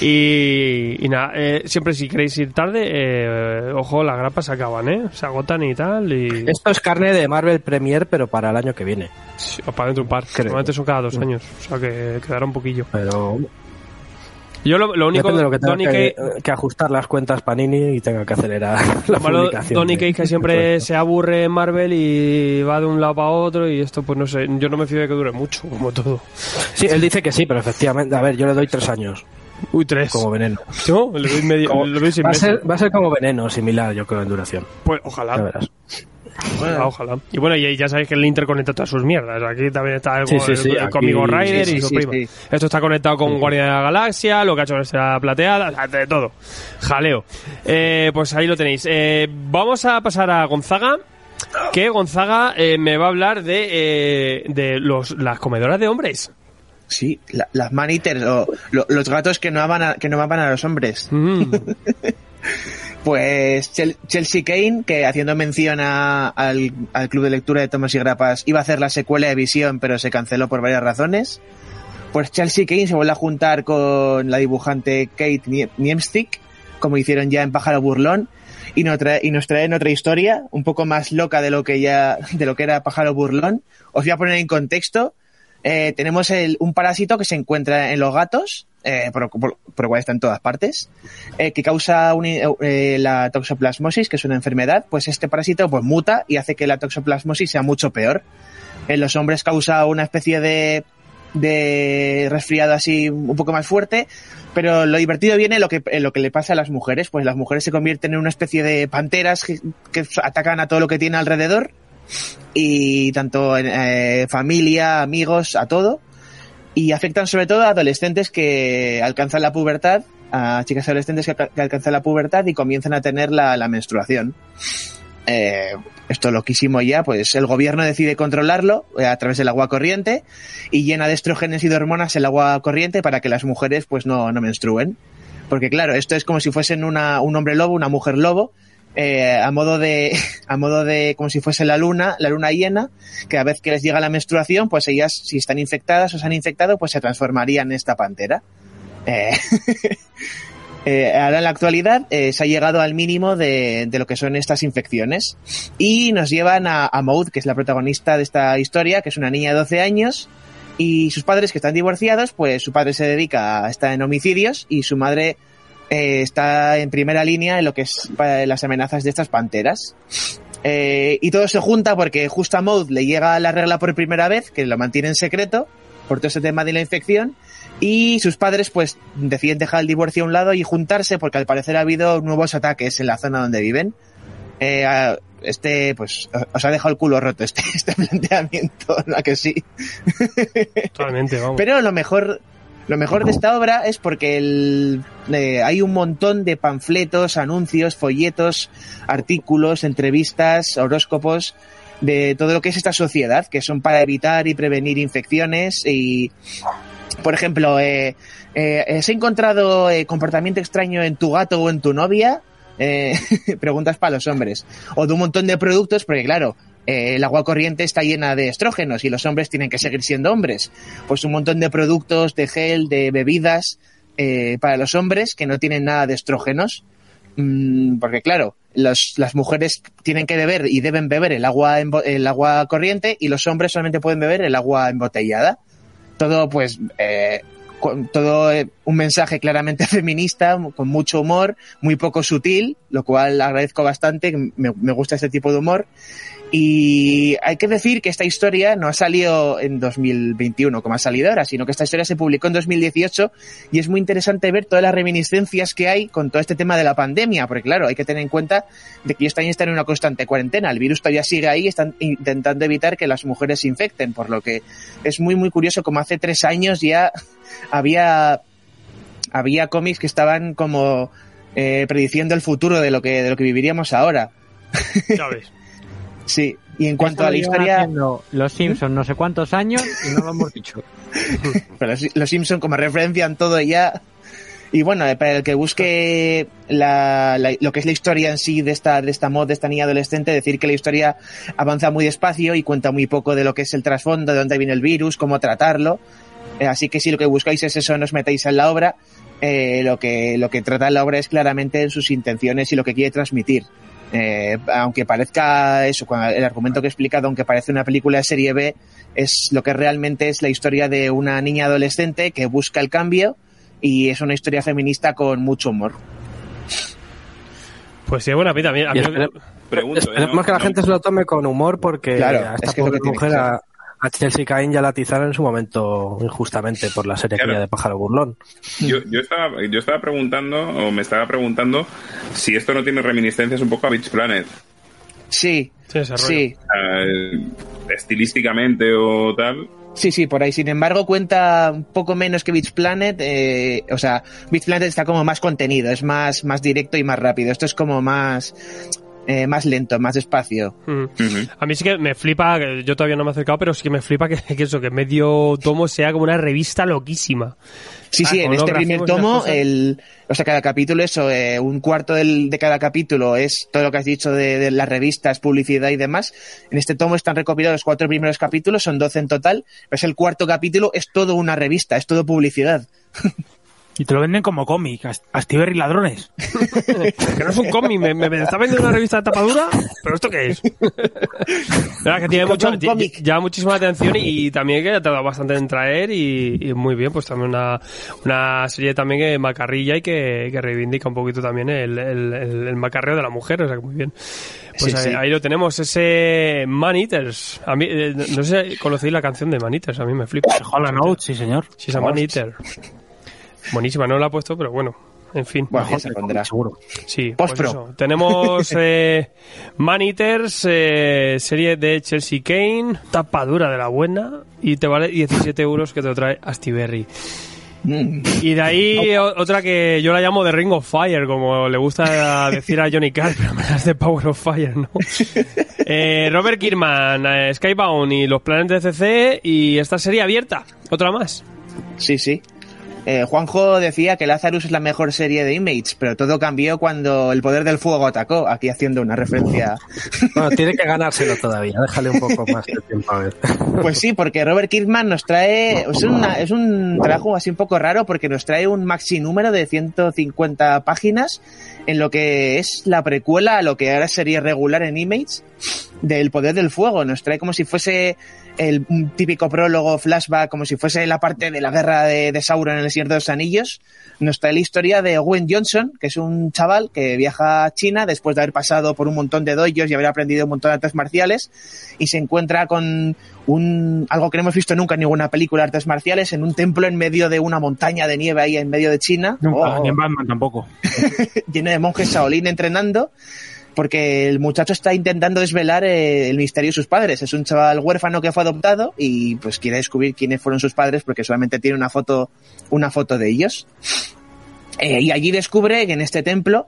Y, y nada, eh, siempre si queréis ir tarde, eh, ojo, las grapas se acaban, ¿eh? Se agotan y tal. Y Esto es carne de Marvel Premier, pero para el año que viene. sí, o para dentro un par. Normalmente son cada dos años, o sea que quedará un poquillo. Pero Yo lo, lo único, depende de lo que tenga Donny que, ajustar las cuentas Panini y tenga que acelerar la Lo malo, publicación. Donny Cates que siempre se aburre en Marvel y va de un lado para otro y esto pues no sé, yo no me fío de que dure mucho, como todo. Sí, él dice que sí, pero efectivamente, a ver, yo le doy tres años. Uy, tres. como veneno. ¿No? Medio, Como- veis seis va, a meses. ser, va a ser como veneno, similar, yo creo, en duración. Pues Ya ojalá. verás. Ojalá, ojalá. Y bueno, y ya sabéis que el Inter conecta todas sus mierdas. Aquí también está el, Sí, sí, el cómico Rider sí, y su sí, prima. sí. Esto está conectado con Guardia de la Galaxia, lo que ha hecho la plateada, o sea, de todo. Jaleo. Eh, pues ahí lo tenéis. Eh, vamos a pasar a Gonzaga. Que Gonzaga eh, me va a hablar de, eh, de los, las comedoras de hombres. Sí, la- las man-eaters o lo- los gatos que no aman a, que no aman a los hombres. Mm. Pues Chel- Chelsea Kane, que haciendo mención a- al, al club de lectura de Thomas y Grapas, iba a hacer la secuela de Visión, pero se canceló por varias razones. Pues Chelsea Kane se vuelve a juntar con la dibujante Kate Nie- Niemstick, como hicieron ya en Pájaro Burlón, y nos, trae, y nos traen otra historia, un poco más loca de lo que ya, de lo que era Pájaro Burlón. Os voy a poner en contexto. Eh, tenemos el- un parásito que se encuentra en los gatos, eh, por, por, por lo cual está en todas partes, eh, que causa un- eh, la toxoplasmosis, que es una enfermedad, pues este parásito pues muta y hace que la toxoplasmosis sea mucho peor. En los hombres causa una especie de, de resfriado así un poco más fuerte, pero lo divertido viene en lo que, lo que le pasa a las mujeres, pues las mujeres se convierten en una especie de panteras que, que atacan a todo lo que tiene alrededor y tanto en eh, familia, amigos, a todo. Y afectan sobre todo a adolescentes que alcanzan la pubertad, a chicas adolescentes que, que alcanzan la pubertad y comienzan a tener la, la menstruación. Eh, esto loquísimo ya, pues el gobierno decide controlarlo eh, a través del agua corriente y llena de estrógenos y de hormonas el agua corriente para que las mujeres pues no, no menstruen. Porque claro, esto es como si fuesen una, un hombre lobo, una mujer lobo, eh, a modo de, a modo de, como si fuese la luna, la luna llena, que a vez que les llega la menstruación, pues ellas, si están infectadas o se han infectado, pues se transformarían en esta pantera. Eh, eh, ahora en la actualidad se ha llegado al mínimo de, de lo que son estas infecciones y nos llevan a, a Maud, que es la protagonista de esta historia, que es una niña de 12 años y sus padres que están divorciados, pues su padre se dedica a estar en homicidios y su madre eh, está en primera línea en lo que es para las amenazas de estas panteras. Eh, y todo se junta porque justo a Maud le llega la regla por primera vez, que lo mantiene en secreto por todo ese tema de la infección, y sus padres pues deciden dejar el divorcio a un lado y juntarse porque al parecer ha habido nuevos ataques en la zona donde viven. Eh, este, pues, os ha dejado el culo roto este, este planteamiento, ¿no? que sí? Totalmente, vamos. Pero lo mejor, lo mejor de esta obra es porque el- eh, hay un montón de panfletos, anuncios, folletos, artículos, entrevistas, horóscopos de todo lo que es esta sociedad, que son para evitar y prevenir infecciones y, por ejemplo, eh, eh, ¿se ha encontrado eh, comportamiento extraño en tu gato o en tu novia? Eh, preguntas para los hombres. O de un montón de productos, porque claro, eh, el agua corriente está llena de estrógenos y los hombres tienen que seguir siendo hombres. Pues un montón de productos, de gel, de bebidas eh, para los hombres que no tienen nada de estrógenos. Mm, porque claro, las mujeres tienen que beber y deben beber el agua, el agua corriente y los hombres solamente pueden beber el agua embotellada. Todo pues... eh, todo eh, un mensaje claramente feminista, con mucho humor, muy poco sutil, lo cual agradezco bastante, me, me gusta este tipo de humor. Y hay que decir que esta historia no ha salido en 2021 como ha salido ahora, sino que esta historia se publicó en 2018 y es muy interesante ver todas las reminiscencias que hay con todo este tema de la pandemia, porque claro, hay que tener en cuenta de que ellos están en una constante cuarentena, el virus todavía sigue ahí, están intentando evitar que las mujeres se infecten, por lo que es muy muy curioso como hace tres años ya había había cómics que estaban como eh, prediciendo el futuro de lo que de lo que viviríamos ahora. Ya ves. Sí, y en cuanto a la historia, Los Simpsons no sé cuántos años y no lo hemos dicho. pero los, los Simpson como referencian todo ya. Y bueno, eh, para el que busque la- la- lo que es la historia en sí de esta, de esta mod, de esta niña adolescente, decir que la historia avanza muy despacio y cuenta muy poco de lo que es el trasfondo, de dónde viene el virus, cómo tratarlo. Eh, así que si lo que buscáis es eso, no os metáis en la obra. Eh, lo, que, lo que trata la obra es claramente en sus intenciones y lo que quiere transmitir. Eh, aunque parezca eso, el argumento que he explicado, aunque parece una película de serie B, es lo que realmente es la historia de una niña adolescente que busca el cambio y es una historia feminista con mucho humor. Pues sí, buena pinta. A mí- a Y mí- espere- Pregunto, ¿eh? Esperemos No- que la no- gente se lo tome con humor porque Claro, a esta es que pobre que tiene que mujer ha, A Chelsea Cain ya la atizaron en su momento injustamente por la serie Claro. de Pájaro Burlón. Yo, yo, estaba, yo estaba preguntando, o me estaba preguntando, si esto no tiene reminiscencias un poco a Beach Planet. Sí, Sí, estilísticamente o tal. sí, sí, por ahí. Sin embargo, cuenta un poco menos que Beach Planet. eh, o sea, Beach Planet está como más contenido, es más, más directo y más rápido. Esto es como más, eh, más lento, más despacio. Mm. A mí sí que me flipa, yo todavía no me he acercado, pero sí que me flipa que, que eso, que medio tomo sea como una revista loquísima. Sí, Ah, sí, en con este primer tomo, el, o sea, cada capítulo, eso, eh, un cuarto del- de cada capítulo es todo lo que has dicho de, de las revistas, publicidad y demás. En este tomo están recopilados los cuatro primeros capítulos, son 12 en total. Es el cuarto capítulo, es todo una revista, es todo publicidad. Y te lo venden como cómic, Ast- Astiberri Ladrones. Que no es un cómic, me, me está vendiendo una revista de tapadura, pero ¿esto qué es? Verdad que tiene mucho, llama muchísima atención y, también que ha tardado bastante en traer y, y muy bien, pues también una, una serie también que macarrilla y que, que reivindica un poquito también el, el, el- el macarreo de la mujer, o sea que muy bien. Pues Sí, ahí, sí. ahí lo tenemos, ese Man Eaters. A mí, eh, no sé si conocéis la canción de Man Eaters, a mí me flipa. Hollow Note, sí señor. Sí, esa Man Eater. Buenísima, no la he puesto, pero bueno, en fin. Bueno, se pondrá. Seguro. Sí, pues eso. Tenemos eh, Man Eaters, eh, serie de Chelsea Kane, tapadura de la buena, y te vale 17 euros que te lo trae Astiberri. Mm. Y de ahí otra que yo la llamo de Ring of Fire, como le gusta decir a Johnny Cash, pero me das de Power of Fire, ¿no? Eh, Robert Kirkman, eh, Skybound y los planes de CC, y esta serie abierta, otra más. Sí, sí. Eh, Juanjo decía que Lazarus es la mejor serie de Image, pero todo cambió cuando el poder del fuego atacó, aquí haciendo una referencia. Bueno, tiene que ganárselo todavía, déjale un poco más de tiempo a ver. Pues sí, porque Robert Kirkman nos trae, es, una- es un trabajo así un poco raro porque nos trae un maxi número de 150 páginas en lo que es la precuela a lo que ahora sería regular en Image del poder del fuego. Nos trae como si fuese el típico prólogo flashback, como si fuese la parte de la guerra de, de Sauron en el Señor de los Anillos. Nos trae la historia de Owen Johnson, que es un chaval que viaja a China después de haber pasado por un montón de doyos y haber aprendido un montón de artes marciales y se encuentra con un algo que no hemos visto nunca en ninguna película de artes marciales en un templo en medio de una montaña de nieve ahí en medio de China Nunca, Oh, ni en Batman tampoco. lleno de monjes Shaolin entrenando porque el muchacho está intentando desvelar eh, el misterio de sus padres. Es un chaval huérfano que fue adoptado y pues quiere descubrir quiénes fueron sus padres porque solamente tiene una foto, una foto de ellos. Eh, y allí descubre que en este templo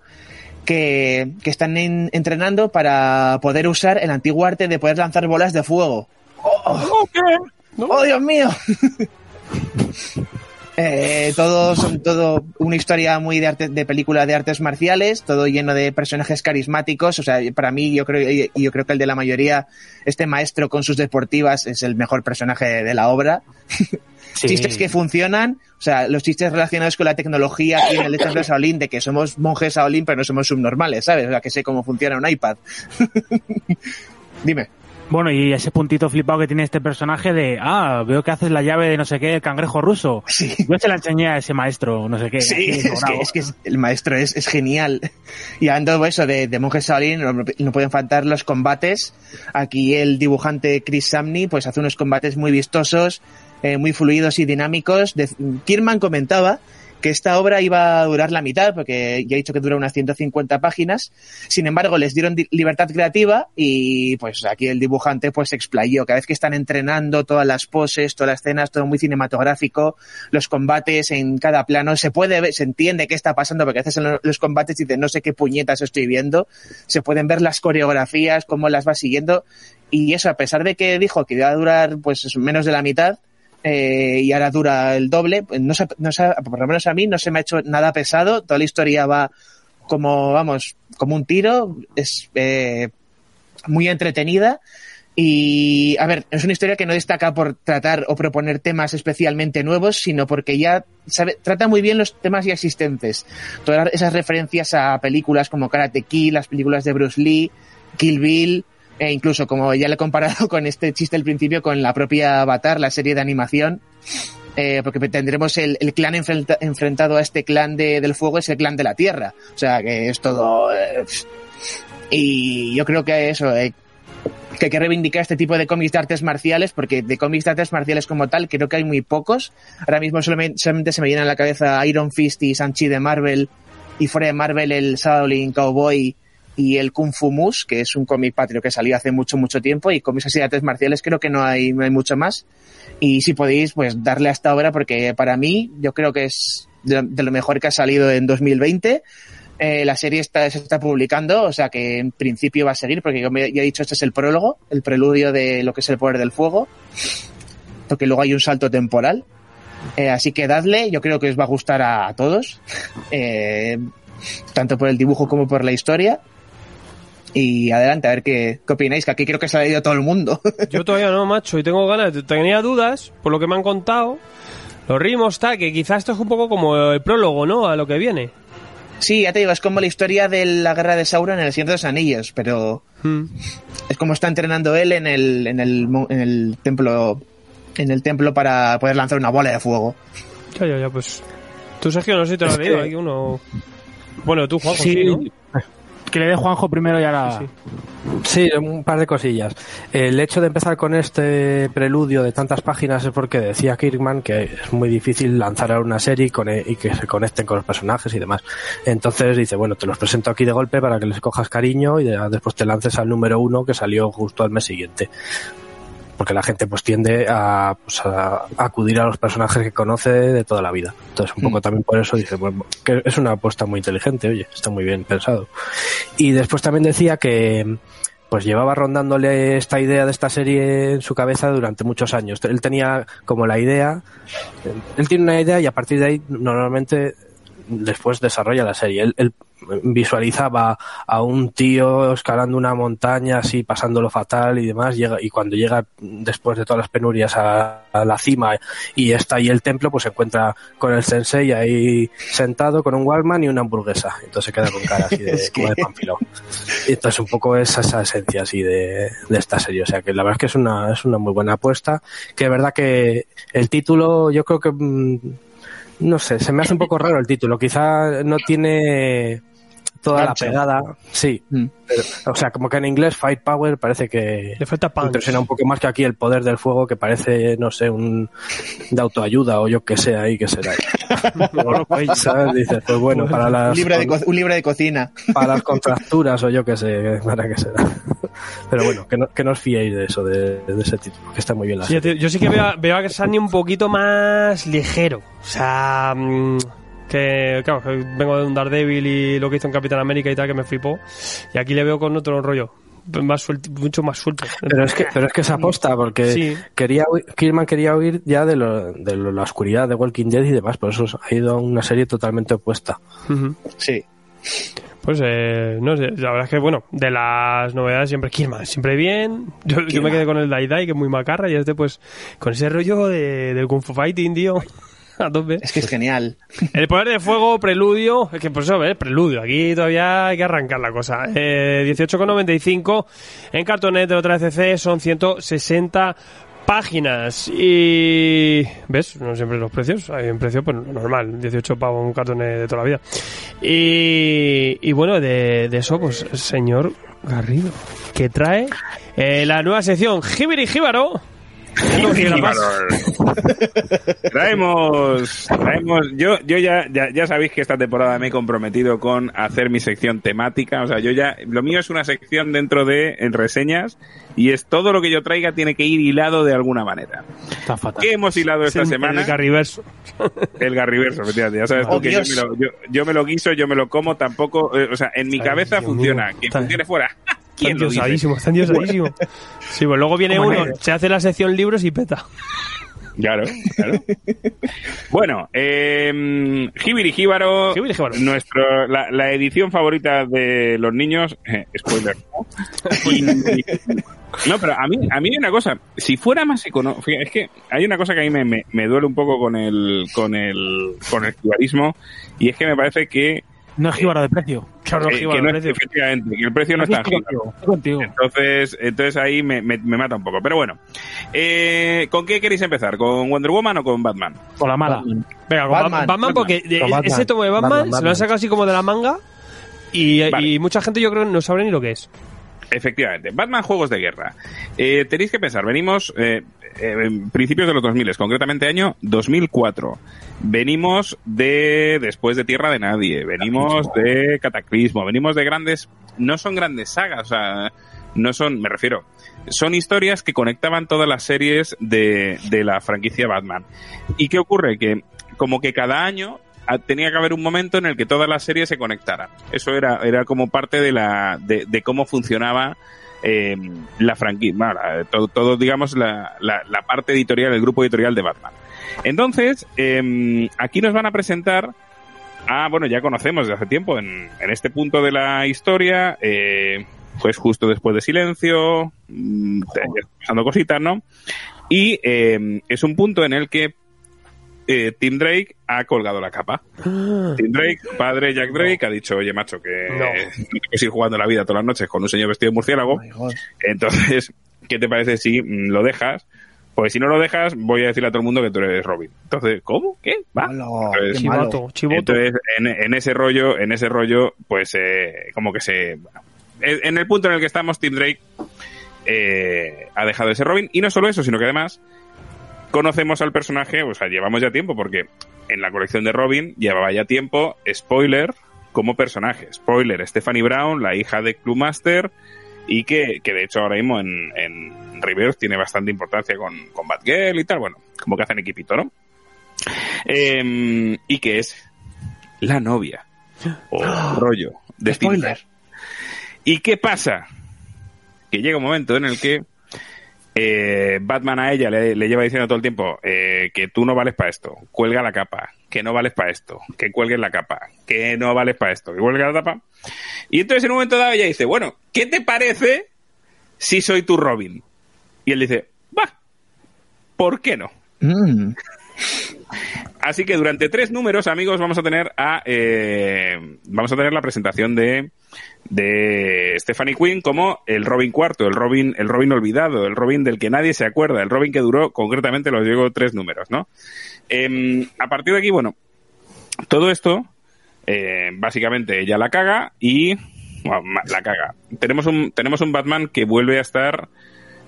que, que están en- entrenando para poder usar el antiguo arte de poder lanzar bolas de fuego. ¡Oh, ¡Oh, Dios mío! Eh, todo son todo una historia muy de arte, de película de artes marciales, todo lleno de personajes carismáticos. O sea, para mí yo creo y yo creo que el de la mayoría, este maestro con sus deportivas es el mejor personaje de la obra. Sí. Chistes que funcionan, o sea, los chistes relacionados con la tecnología aquí en el Lector de Shaolin, de que somos monjes Shaolin pero no somos subnormales, ¿sabes? O sea, que sé cómo funciona un iPad. Dime. Bueno, y ese puntito flipado que tiene este personaje de, ah, veo que haces la llave de no sé qué, el cangrejo ruso. Sí. Yo se la enseñé a ese maestro, no sé qué. Sí, es que, es el maestro es, es genial. Y hablando eso, de, de Shaolin, no, no pueden faltar los combates. Aquí el dibujante Chris Samney pues hace unos combates muy vistosos, eh, muy fluidos y dinámicos. De, Kierman comentaba que esta obra iba a durar la mitad, porque ya he dicho que dura unas 150 páginas. Sin embargo, les dieron di- libertad creativa y pues aquí el dibujante pues explayó. Cada vez que están entrenando, todas las poses, todas las escenas, todo muy cinematográfico, los combates en cada plano, se puede ver, se entiende qué está pasando, porque a veces en lo- los combates dices, no sé qué puñetas estoy viendo. Se pueden ver las coreografías, cómo las va siguiendo. Y eso, a pesar de que dijo que iba a durar pues menos de la mitad, eh, y ahora dura el doble. pues, No no por lo menos a mí no se me ha hecho nada pesado. Toda la historia va como, vamos, como un tiro. Es eh, muy entretenida. Y, a ver, es una historia que no destaca por tratar o proponer temas especialmente nuevos, sino porque ya sabe, trata muy bien los temas ya existentes. Todas esas referencias a películas como Karate Kid, las películas de Bruce Lee, Kill Bill, e incluso como ya le he comparado con este chiste al principio con la propia Avatar, la serie de animación, eh, porque tendremos el, clan enfrenta- enfrentado a este clan de- del fuego, es el clan de la tierra. O sea, que es todo... eh, y yo creo que eso, eh, que hay que reivindicar este tipo de cómics de artes marciales, porque de cómics de artes marciales como tal creo que hay muy pocos. Ahora mismo solamente, se me llena en la cabeza Iron Fist y Sanchi de Marvel, y fuera de Marvel el Shaolin Cowboy y el Kung Fu Moose, que es un cómic patrio que salió hace mucho, mucho tiempo, y cómics así de artes marciales creo que no hay, no hay mucho más. Y si podéis, pues darle a esta obra, porque para mí yo creo que es de, de lo mejor que ha salido en 2020. Eh, la serie está, se está publicando, o sea que en principio va a seguir, porque como ya he dicho, este es el prólogo, el preludio de lo que es el poder del fuego, porque luego hay un salto temporal. Eh, así que dadle, yo creo que os va a gustar a, a todos, eh, tanto por el dibujo como por la historia. Y adelante, a ver qué, qué opináis, que aquí creo que se ha leído todo el mundo. Yo todavía no, macho, y tengo ganas, tenía dudas por lo que me han contado. Los ritmos, tal, que quizás esto es un poco como el prólogo, ¿no? A lo que viene. sí, ya te digo, es como la historia de la guerra de Sauron en el Señor de los Anillos, pero Hmm. es como está entrenando él en el, en el, mo- en el templo en el templo para poder lanzar una bola de fuego. Ya, ya, ya, pues. Tú, Sergio, no sé si te lo has leído. que- Hay uno. Bueno, tú, Juanjo, sí, ¿no? Que le dé Juanjo primero y ahora... Sí, un par de cosillas. El hecho de empezar con este preludio de tantas páginas es porque decía Kirkman que es muy difícil lanzar una serie y, cone- y que se conecten con los personajes y demás. Entonces dice, bueno, te los presento aquí de golpe para que les cojas cariño y de- después te lances al número uno que salió justo al mes siguiente. Porque la gente pues tiende a, pues, a acudir a los personajes que conoce de toda la vida. Entonces un poco Mm. también por eso dice, bueno, que es una apuesta muy inteligente, oye, está muy bien pensado. Y después también decía que pues llevaba rondándole esta idea de esta serie en su cabeza durante muchos años. Él tenía como la idea, él tiene una idea y a partir de ahí normalmente después desarrolla la serie. Él, él visualizaba a un tío escalando una montaña así pasándolo fatal y demás llega y cuando llega después de todas las penurias a, a la cima y está ahí el templo pues se encuentra con el sensei ahí sentado con un Walkman y una hamburguesa. Entonces se queda con cara así de, Es como de y entonces un poco es esa esencia así de, de esta serie. O sea que la verdad es que es una es una muy buena apuesta que es verdad que el título yo creo que mm, no sé, se me hace un poco raro el título. Quizá no tiene toda Gancho. la pegada. Sí, Mm. pero, o sea, como que en inglés Firepower parece que Le falta impresiona un poco más que aquí el poder del fuego, que parece, no sé, un de autoayuda o yo que sé ahí, que será. ¿Sabes? Dices, pues bueno, para las, un, libro de co- un libro de cocina. para las contracturas o yo que sé, para qué será. Pero bueno, que no, que no os fiéis de eso, de, de ese título, que está muy bien la Sí, yo sí que veo, a- veo a Sunny un poquito más ligero. O sea, mm, que claro, que vengo de un Daredevil y lo que hizo en Capitán América y tal, que me flipó. Y aquí le veo con otro rollo. Más suelto, mucho más suelto. Pero es que, pero es que se aposta, porque Sí. quería oír- Kirman quería oír ya de, lo- de lo- la oscuridad de Walking Dead y demás, por eso ha ido a una serie totalmente opuesta. Sí. Pues eh, no sé, la verdad es que bueno, de las novedades siempre Kirman, siempre bien. Yo, yo me quedé con el Dai Dai, que es muy macarra, y este pues con ese rollo de, del Kung Fu Fighting, tío. A tope. Es que es genial. El poder de fuego, preludio, es que por eso, ¿ves? Preludio, aquí todavía hay que arrancar la cosa. Eh, 18,95 en cartonet de otra ECC son 160 páginas y ves no siempre los precios hay un precio pues normal 18 pavos un cartonet de toda la vida y, y bueno de, de eso pues señor Garrido que trae eh, la nueva sección Jibiri Jíbaro traemos, traemos, yo, yo ya, ya, ya sabéis que esta temporada me he comprometido con hacer mi sección temática, o sea, yo ya, lo mío es una sección dentro de en reseñas y es todo lo que yo traiga tiene que ir hilado de alguna manera. Está fatal. ¿Qué hemos hilado esta el semana? Garriverso El Garriverso, efectivamente. Ya sabes tú Oh, que yo me, lo, yo, yo me lo guiso, yo me lo como, tampoco, eh, o sea, en mi Ay, cabeza Dios funciona. mío. Que funcione fuera. ¿Quién Están lo dice? diosadísimo, están diosadísimo. Sí, pues luego viene uno, se hace la sección libros y peta. Claro, claro. bueno, eh, Jibiri Jíbaro, Jibiri Jíbaro. nuestro, la, la edición favorita de los niños, eh, spoiler, ¿no? Y- y- no, pero a mí, a mí hay una cosa, si fuera más económico, es que hay una cosa que a mí me, me, me duele un poco con el, con el, con el jibarismo, y es que me parece que, No es jíbaro de precio. Claro, eh, que no es, efectivamente, que el precio no es tan Estoy jíbaro. contigo, estoy contigo. Entonces, entonces ahí me, me, me mata un poco. Pero bueno, eh, ¿con qué queréis empezar? ¿Con Wonder Woman o con Batman? Por la mala. Venga, con Batman, Batman, Batman, porque Con Batman. ese tomo de Batman, Batman, se lo han sacado así como de la manga y, Vale. y mucha gente yo creo no sabe ni lo que es. Efectivamente, Batman Juegos de Guerra. Eh, tenéis que pensar, venimos eh, en principios de los 2000, concretamente año 2004. Venimos de después de Tierra de Nadie, venimos de Cataclismo, venimos de grandes, no son grandes sagas, o sea, no son, me refiero, son historias que conectaban todas las series de, de la franquicia Batman. ¿Y qué ocurre? Que como que cada año ah, tenía que haber un momento en el que todas las series se conectaran. Eso era, era como parte de la, de, de cómo funcionaba eh, la franquicia, bueno, todo, todo, digamos, la, la, la parte editorial, el grupo editorial de Batman. Entonces, eh, aquí nos van a presentar a, bueno, ya conocemos desde hace tiempo, en, en este punto de la historia, eh, pues justo después de Silencio, mm, pasando cositas, ¿no? Y eh, es un punto en el que eh, Tim Drake ha colgado la capa. Tim Drake, padre Jack Drake, ha dicho, oye, macho, que No. puedes ir jugando la vida todas las noches con un señor vestido de murciélago. Oh. Entonces, ¿qué te parece si mm, lo dejas? Pues si no lo dejas, voy a decirle a todo el mundo que tú eres Robin. Entonces, ¿cómo? ¿Qué? ¿Va? Hola, Entonces, qué malo. Chivato, chivoto. entonces, en, en ese rollo, en ese rollo, pues eh, como que se. bueno, en en el punto en el que estamos, Tim Drake eh, ha dejado de ser Robin. Y no solo eso, sino que además conocemos al personaje, o sea, llevamos ya tiempo, porque en la colección de Robin llevaba ya tiempo, spoiler, como personaje. Spoiler, Stephanie Brown, la hija de Clubmaster, y que, que de hecho ahora mismo en, en tiene bastante importancia con, con Batgirl y tal, bueno, como que hacen equipito, ¿no? Em, y que es la novia o rollo de Spoiler. ¿Y qué pasa? Que llega un momento en el que eh, Batman a ella le, le lleva diciendo todo el tiempo eh, que tú no vales para esto, cuelga la capa, que no vales para esto, que cuelgues la capa, que no vales para esto, que cuelgues la tapa. Y entonces en un momento dado ella dice, bueno, ¿qué te parece si soy tu Robin? Y él dice, va, ¿por qué no? Mm. Así que durante tres números, amigos, vamos a tener a eh, vamos a tener la presentación de de Stephanie Quinn como el Robin cuarto, el Robin el Robin olvidado, el Robin del que nadie se acuerda, el Robin que duró concretamente los digo tres números, ¿no? Em, a partir de aquí, bueno, todo esto eh, básicamente ella la caga y bueno, la caga. Tenemos un tenemos un Batman que vuelve a estar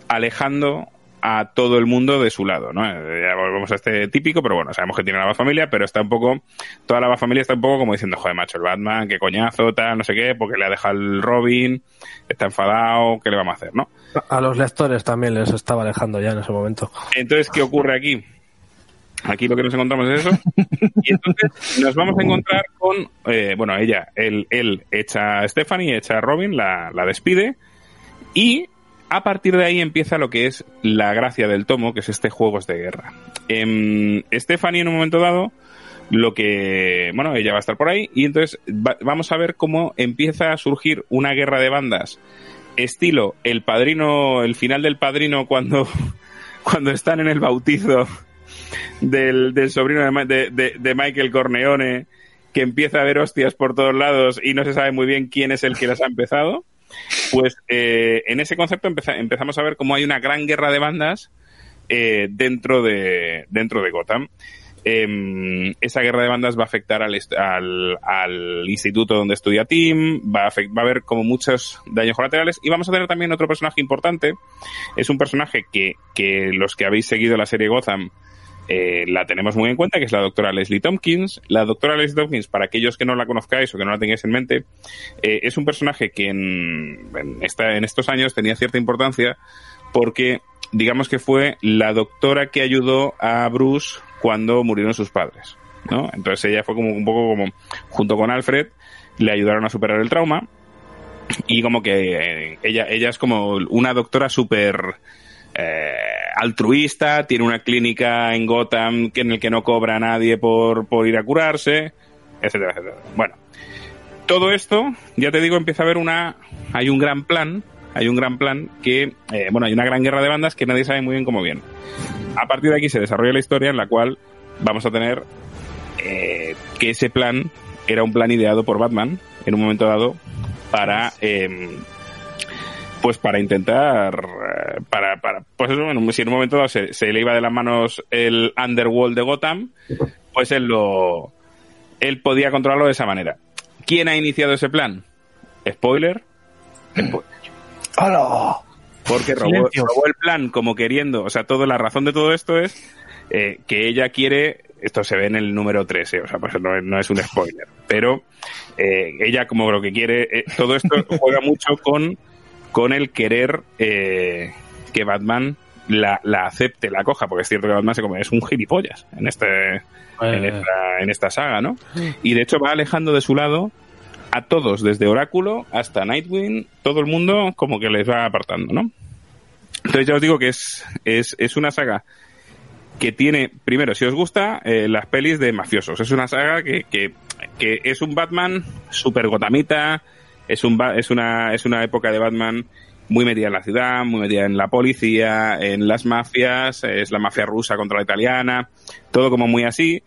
alejando a todo el mundo de su lado, ¿no? Ya volvemos a este típico, pero bueno, sabemos que tiene la familia, pero está un poco, toda la familia está un poco como diciendo, joder, macho, el Batman, qué coñazo, tal, no sé qué, porque le ha dejado el Robin, está enfadado, ¿qué le vamos a hacer, no? A los lectores también les estaba alejando ya en ese momento. Entonces, ¿qué ocurre aquí? Aquí lo que nos encontramos es eso. Y entonces nos vamos a encontrar con, eh, bueno, ella, él, él echa a Stephanie, echa a Robin, la, la despide. Y a partir de ahí empieza lo que es la gracia del tomo, que es este Juegos de Guerra. Em, Stephanie en un momento dado, lo que, bueno, ella va a estar por ahí y entonces va- vamos a ver cómo empieza a surgir una guerra de bandas estilo el padrino, el final del padrino cuando, cuando están en el bautizo del, sobrino de, de- de- Michael Corleone que empieza a ver hostias por todos lados y no se sabe muy bien quién es el que las ha empezado. Pues eh, en ese concepto empeza- empezamos a ver cómo hay una gran guerra de bandas eh, dentro, de, dentro de Gotham. Em, esa guerra de bandas va a afectar al, al instituto donde estudia Tim, va a, afect- va a haber como muchos daños colaterales y vamos a tener también otro personaje importante. Es un personaje que, que los que habéis seguido la serie Gotham eh, la tenemos muy en cuenta, que es la doctora Leslie Tompkins. La doctora Leslie Tompkins, para aquellos que no la conozcáis o que no la tengáis en mente, eh, es un personaje que en, en, esta, en estos años tenía cierta importancia porque digamos que fue la doctora que ayudó a Bruce cuando murieron sus padres. ¿no? Entonces ella fue como un poco como, junto con Alfred, le ayudaron a superar el trauma y como que eh, ella, ella es como una doctora súper eh, altruista, tiene una clínica en Gotham que en el que no cobra a nadie por, por ir a curarse, etcétera, etcétera. Bueno, todo esto, ya te digo, empieza a haber una, hay un gran plan, hay un gran plan que, eh, bueno, hay una gran guerra de bandas que nadie sabe muy bien cómo viene. A partir de aquí se desarrolla la historia en la cual vamos a tener eh, que ese plan era un plan ideado por Batman en un momento dado para eh, pues para intentar eh, para, para pues eso, bueno, si en un momento dado se, se le iba de las manos el underworld de Gotham pues él lo él podía controlarlo de esa manera ¿quién ha iniciado ese plan? spoiler spoiler ¡Hala! Porque robó, robó el plan como queriendo, o sea, todo, la razón de todo esto es eh, que ella quiere, esto se ve en el número 13, o sea, pues no, es- no es un spoiler, pero eh, ella como lo que quiere, eh, todo esto juega mucho con, con el querer eh, que Batman la, la acepte, la coja, porque es cierto que Batman se come, es un gilipollas en este en Eh, esta, en esta saga, ¿no? Y de hecho va alejando de su lado a todos, desde Oráculo hasta Nightwing, todo el mundo como que les va apartando, ¿no? Entonces ya os digo que es, es, es una saga que tiene, primero, si os gusta, eh, las pelis de mafiosos. Es una saga que, que, que es un Batman super gotamita, es, un, es, una, es una época de Batman muy metida en la ciudad, muy metida en la policía, en las mafias, es la mafia rusa contra la italiana, todo como muy así.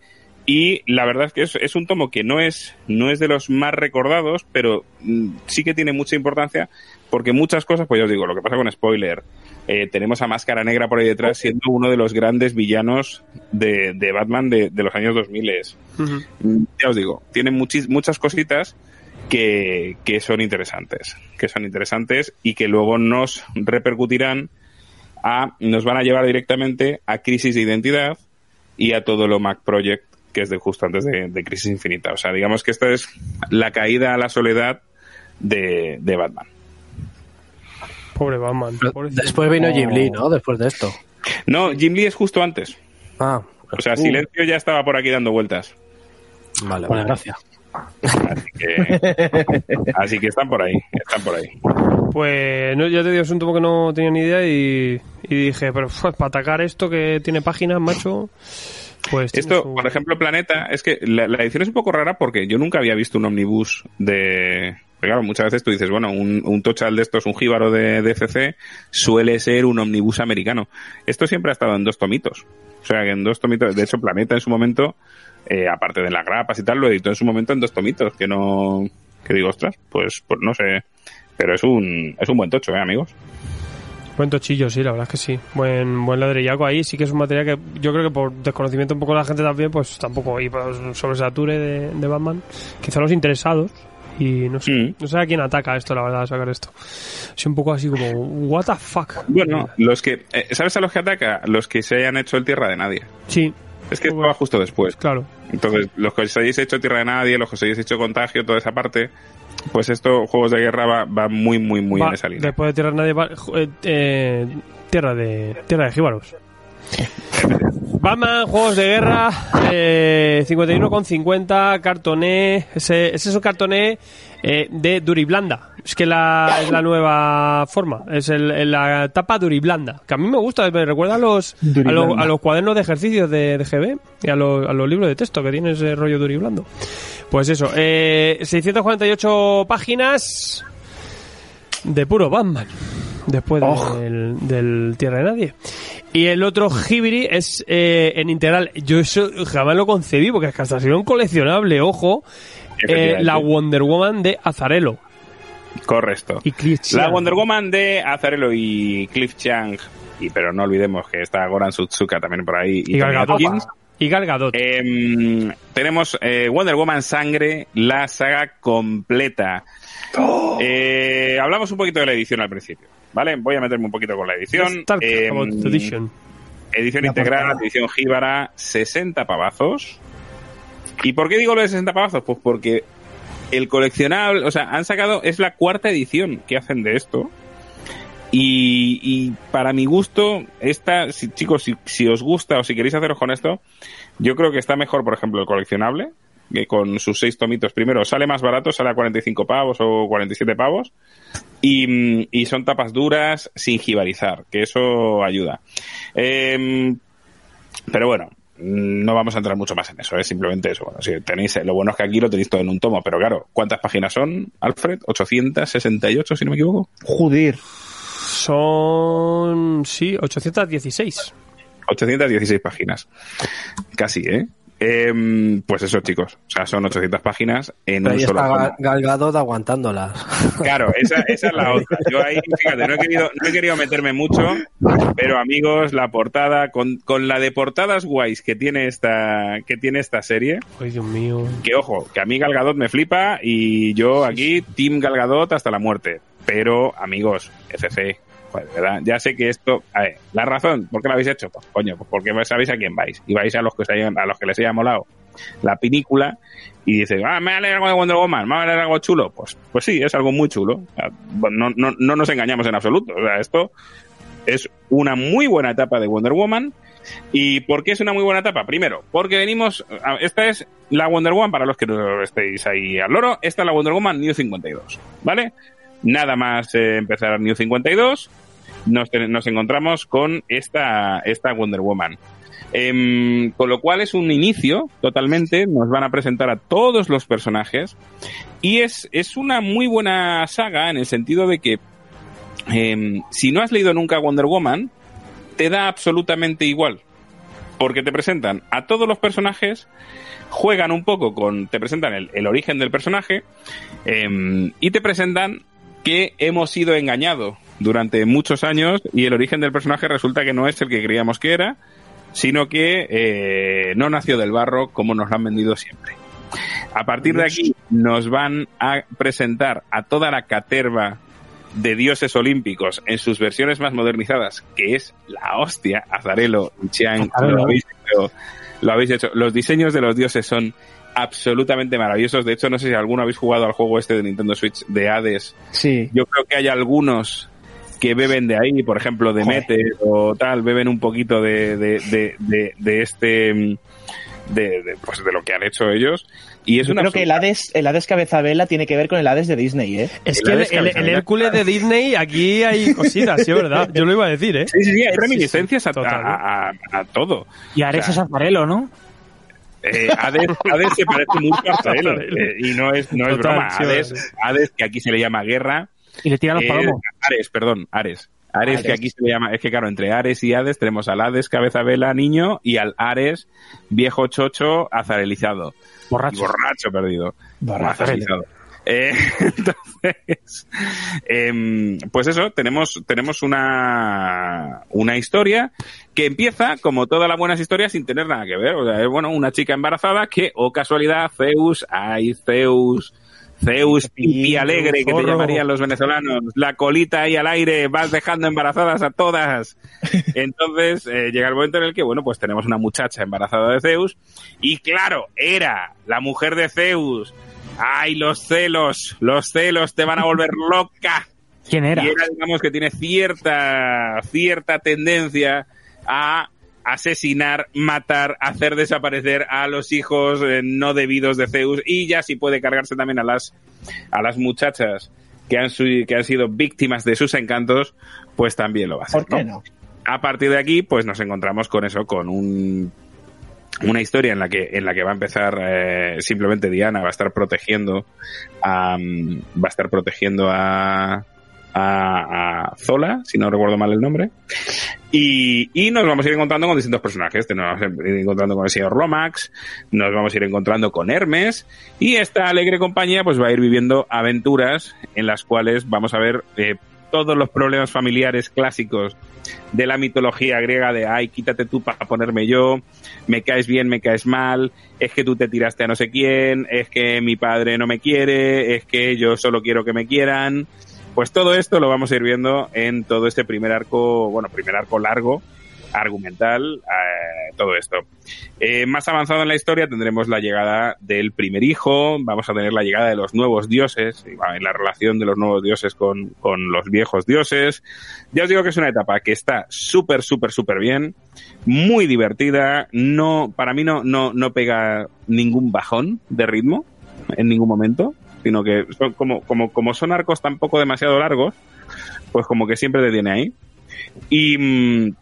Y la verdad es que es, es un tomo que no es, no es de los más recordados, pero mm, sí que tiene mucha importancia porque muchas cosas, pues ya os digo, lo que pasa con spoiler, eh, tenemos a Máscara Negra por ahí detrás siendo uno de los grandes villanos de, de Batman de, de los años 2000. Ujú. Mm, Ya os digo, tiene muchis- muchas cositas que, que son interesantes, que son interesantes y que luego nos repercutirán a, nos van a llevar directamente a Crisis de Identidad y a todo lo Mac Project, que es de justo antes de, de Crisis Infinita. O sea, digamos que esta es la caída a la soledad de, de Batman. Pobre Batman. Pobrecito. Después vino Jim Lee, ¿no? Después de esto. No, Jim Lee es justo antes. Ah, O sea, uh, Silencio ya estaba por aquí dando vueltas. Vale, vale. gracia. Así que, así que están por ahí, están por ahí. Pues no, ya te digo, es un tomo que no tenía ni idea y, y dije, pero para atacar esto que tiene páginas, macho, pues... tiene Esto, su- por ejemplo, Planeta, es que la, la edición es un poco rara porque yo nunca había visto un omnibus de... porque Claro, muchas veces tú dices, bueno, un, un tochal de estos, un jíbaro de, de FC, suele ser un omnibus americano. Esto siempre ha estado en dos tomitos. O sea, que en dos tomitos, de hecho, Planeta en su momento, eh, aparte de las grapas y tal, lo editó en su momento en dos tomitos, que no... que digo, ostras, pues, pues no sé... Pero es un, es un buen tocho, ¿eh, amigos? Buen tochillo, sí, la verdad es que sí. Buen, buen ladrillaco ahí, sí que es un material que yo creo que por desconocimiento un poco de la gente también, pues tampoco, y pues, sobresature de, de Batman, quizá los interesados, y no sé, Mm. no sé a quién ataca esto, la verdad, sacar esto. Es un poco así como, what the fuck. Bueno, los que... eh, ¿Sabes a los que ataca? Los que se hayan hecho el Tierra de Nadie. Sí, Es que esto va justo después. claro. Entonces, los que os hayáis hecho Tierra de Nadie, los que os hayáis hecho Contagio, toda esa parte, pues esto, Juegos de Guerra, va, va muy, muy, muy Va, en esa línea. Después de Tierra de Nadie, va- eh, eh, Tierra de Tierra de Jíbaros. Batman, Juegos de Guerra, eh, 51,50, cartoné. Ese, ese es un cartoné eh, de Duriblanda. Es que la, es la nueva forma. Es el, el- la tapa Duriblanda. Que a mí me gusta, me recuerda a los, a, a los cuadernos de ejercicios de, de GB y a los, a los libros de texto que tiene ese rollo Duriblando. Pues eso, eh, 648 páginas de puro Batman. Después Oh. del, del Tierra de Nadie. Y el otro Hibiri es eh, en integral. Yo eso jamás lo concebí porque es que hasta ha sido un coleccionable, ojo. eh, la Wonder Woman de Azarelo. Correcto. Y Cliff La. Wonder Woman de Azarelo y Cliff Chang. Y, pero no olvidemos que está Goran Sutsuka también por ahí. Y. Y Gal Gadot. Em, tenemos eh, Wonder Woman Sangre, la saga completa. Eh, hablamos un poquito de la edición al principio, ¿vale? Voy a meterme un poquito con la edición. Em, edition. Edición La integral, portada. edición jíbara, 60 pavazos. ¿Y por qué digo lo de 60 pavazos? Pues porque el coleccionable, o sea, han sacado, es la cuarta edición que hacen de esto. Y, y para mi gusto, esta, si, chicos, si, si os gusta o si queréis haceros con esto, yo creo que está mejor, por ejemplo, el coleccionable, que con sus seis tomitos. Primero, sale más barato, sale a 45 pavos o 47 pavos. Y, y son tapas duras sin jibarizar, que eso ayuda. Em, pero bueno, no vamos a entrar mucho más en eso, es simplemente eso. Bueno, si tenéis, lo bueno es que aquí lo tenéis todo en un tomo, pero claro, ¿cuántas páginas son, Alfred? 868, si no me equivoco. Joder. Son, sí, 816. 816 páginas. Casi, ¿eh? Em, pues eso, chicos. O sea, son 800 páginas en Pero un solo está tomo. Gal- Gal Gadot aguantándolas. Claro, esa, esa es la otra. Yo ahí, fíjate, no he querido, no he querido meterme mucho, pero amigos, la portada, con, con la de portadas guays que tiene esta, que tiene esta serie, Ay, Dios mío. que ojo, que a mí Galgadot me flipa y yo aquí, Team Galgadot hasta la muerte. Pero, amigos, FC, Ya sé que esto, a ver, la razón, ¿por qué lo habéis hecho? Pues coño, pues porque sabéis a quién vais. Y vais a los que os hayan- a los que les haya molado la película y dices, ah, me vale algo de Wonder Woman, me vale algo chulo. Pues, pues sí, es algo muy chulo. Sea, no, no, no nos engañamos en absoluto. O sea, esto es una muy buena etapa de Wonder Woman. ¿Y por qué es una muy buena etapa? Primero, porque venimos. Esta es la Wonder Woman, para los que no estéis ahí al loro. Esta es la Wonder Woman New 52. ¿Vale? Nada más eh, empezar New 52. Nos, encontramos con esta, esta Wonder Woman. Em, con lo cual es un inicio totalmente. Nos van a presentar a todos los personajes. Y es, es una muy buena saga en el sentido de que em, si no has leído nunca Wonder Woman, te da absolutamente igual. Porque te presentan a todos los personajes, juegan un poco con. te presentan el, el origen del personaje em, y te presentan que hemos sido engañados durante muchos años y el origen del personaje resulta que no es el que creíamos que era, sino que eh, no nació del barro como nos lo han vendido siempre. A partir de aquí nos van a presentar a toda la caterva de dioses olímpicos en sus versiones más modernizadas, que es la hostia, Azarelo y Chiang, lo habéis, hecho, lo habéis hecho. Los diseños de los dioses son absolutamente maravillosos. De hecho, no sé si alguno habéis jugado al juego este de Nintendo Switch de Hades. Sí. Yo creo que hay algunos que beben de ahí, por ejemplo, de Joder. Mete o tal, beben un poquito de, de, de, de, de este... De, de, pues de lo que han hecho ellos y es Yo una creo que el Hades, el Hades Cabezabela tiene que ver con el Hades de Disney, ¿eh? Es El que el. Hércules de Disney, aquí hay cositas, sí, ¿verdad? Yo lo iba a decir, ¿eh? Sí, sí, sí, hay reminiscencias a, total. a, a- a todo. Y Ares O sea, es Azarelo, ¿no? Eh, Hades, Hades se parece mucho a Azrael. eh, y no es, no es Total, broma. Hades. Hades, que aquí se le llama guerra. Y le tira los eh, palomos. Ares, perdón, Ares. Ares, que aquí se le llama, es que claro, entre Ares y Hades tenemos al Hades cabeza vela niño y al Ares viejo chocho azarelizado. Borracho. borracho perdido. Borracho. Azarelizado. Eh, entonces, em, pues eso, tenemos, tenemos una, una historia que empieza, como todas las buenas historias, sin tener nada que ver. O sea, es bueno, una chica embarazada que, o casualidad, Zeus, ay, Zeus, Zeus, pipi alegre, que te llamarían los venezolanos, la colita ahí al aire, vas dejando embarazadas a todas. Entonces, eh, llega el momento en el que, bueno, pues tenemos una muchacha embarazada de Zeus, y claro, era la mujer de Zeus. Ay, los celos, los celos te van a volver loca. ¿Quién era? Y era, digamos, que tiene cierta, cierta tendencia a asesinar, matar, hacer desaparecer a los hijos eh, no debidos de Zeus y ya si puede cargarse también a las, a las muchachas que han, su- que han sido víctimas de sus encantos, pues también lo va a hacer. ¿Por qué ¿no? no? a partir de aquí, pues nos encontramos con eso, con un una historia en la que en la que va a empezar eh, simplemente Diana va a estar protegiendo a mm, va a estar protegiendo a a, a Zola, si no recuerdo mal el nombre, y, y nos vamos a ir encontrando con distintos personajes. Nos vamos a ir encontrando con el señor Lomax, nos vamos a ir encontrando con Hermes, y esta alegre compañía pues va a ir viviendo aventuras en las cuales vamos a ver eh, todos los problemas familiares clásicos de la mitología griega de ay, quítate tú para ponerme yo, me caes bien, me caes mal, es que tú te tiraste a no sé quién, es que mi padre no me quiere, es que yo solo quiero que me quieran. Pues todo esto lo vamos a ir viendo en todo este primer arco, bueno, primer arco largo, argumental, eh, todo esto. Eh, más avanzado en la historia tendremos la llegada del primer hijo, vamos a tener la llegada de los nuevos dioses, y en la relación de los nuevos dioses con, con los viejos dioses. Ya os digo que es una etapa que está súper, súper, súper bien, muy divertida, no, para mí no, no, no pega ningún bajón de ritmo en ningún momento, sino que son como, como, como son arcos tampoco demasiado largos, pues como que siempre te tiene ahí. Y mm,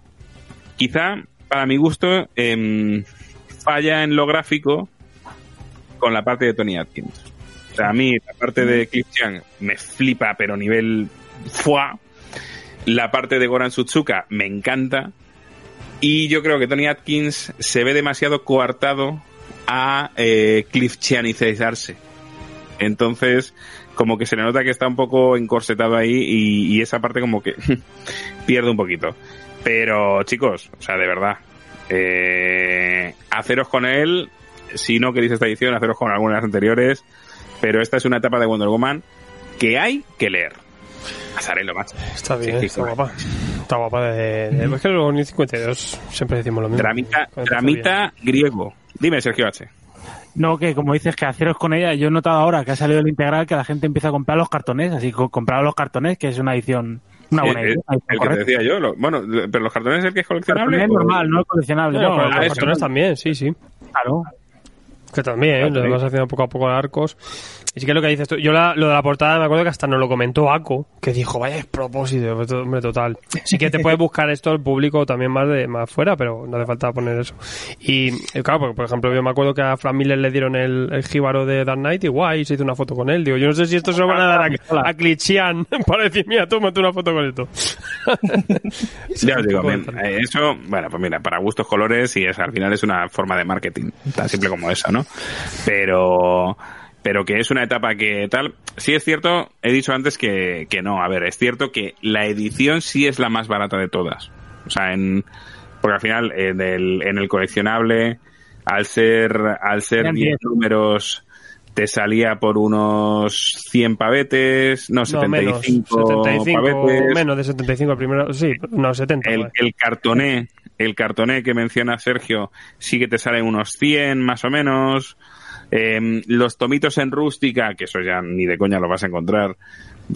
quizá, para mi gusto, em, falla en lo gráfico con la parte de Tony Atkins. O sea, a mí la parte de Cliff Chang me flipa, pero nivel fuá. La parte de Goran Sutsuka me encanta. Y yo creo que Tony Atkins se ve demasiado coartado a eh, Cliff. Entonces, como que se le nota que está un poco encorsetado ahí y, y esa parte como que pierde un poquito. Pero chicos, o sea, de verdad, eh, haceros con él, si no queréis esta edición, haceros con algunas anteriores, pero esta es una etapa de Wonder Woman que hay que leer. Azarelo, macho. Está bien, Sí, está sí. guapa. Está guapa de... de- es que los New 52 siempre decimos lo mismo. Tramita, tramita griego. Dime, Sergio H. No, que como dices que haceros con ella, yo he notado ahora que ha salido el integral que la gente empieza a comprar los cartones, así que comprar los cartones, que es una edición, una buena edición. una edición el que te decía yo. lo- bueno, pero los cartones es el que es coleccionable. Normal, no es coleccionable. No, no, pero ah, los eso, cartones ¿no? también, sí, sí. claro. Que también, ¿eh? Lo sí. vas haciendo poco a poco arcos. Y sí que lo que dices tú, yo la- lo de la portada me acuerdo que hasta nos lo comentó Ako, que dijo, vaya despropósito, pues, hombre, total. Sí que te puedes buscar esto el público también más de más fuera, pero no hace falta poner eso. Y eh, claro, porque por ejemplo yo me acuerdo que a Frank Miller le dieron el, el jíbaro de Dark Knight y guay, se hizo una foto con él. Digo, yo no sé si esto se lo van a dar a, a Clichian para decir, mira, tómate una foto con esto. Ya os digo, de- eh, eso, bueno, pues mira, para gustos colores y es, al final es una forma de marketing, tan simple como eso, ¿no? Pero, pero que es una etapa que tal, sí es cierto, he dicho antes que, que no, a ver, es cierto que la edición sí es la más barata de todas. O sea, en, porque al final en el, en el coleccionable, al ser, al ser Eran 10 diez. números, te salía por unos 100 pavetes, no, No, menos, 75, 75, pavetes menos de 75 el primero, sí, no, 70. el, vale. el cartoné, el cartoné que menciona Sergio, sí que te salen unos 100 más o menos. Eh, los tomitos en rústica, que eso ya ni de coña lo vas a encontrar,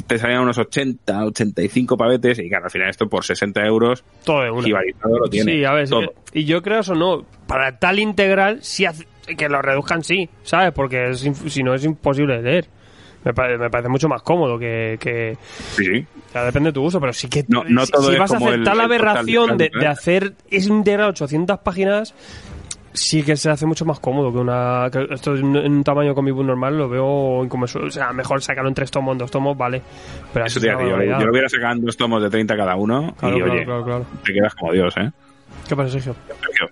te salían unos 80, 85 pavetes y claro, al final esto por 60 euros, Todo de una. Lo tiene. Sí, a ver, todo. y yo creo eso no, para tal integral, sí hace- que lo reduzcan sí, ¿sabes? Porque es si no es imposible de leer. Me, pare- me parece mucho más cómodo que, que Sí, depende de tu uso, pero sí que No- no todo si es vas a aceptar el- la aberración de, de ¿eh? hacer ese integral 800 páginas, sí que se hace mucho más cómodo que una que esto en un, tamaño comic book normal lo veo o sea, mejor sacarlo en tres tomos, en dos tomos, vale. Pero Eso te es decir, yo, lo hubiera sacado en dos tomos de 30 cada uno Claro, y claro, oye, claro. te quedas como Dios, ¿eh? ¿Qué pasa, Sergio? Sergio.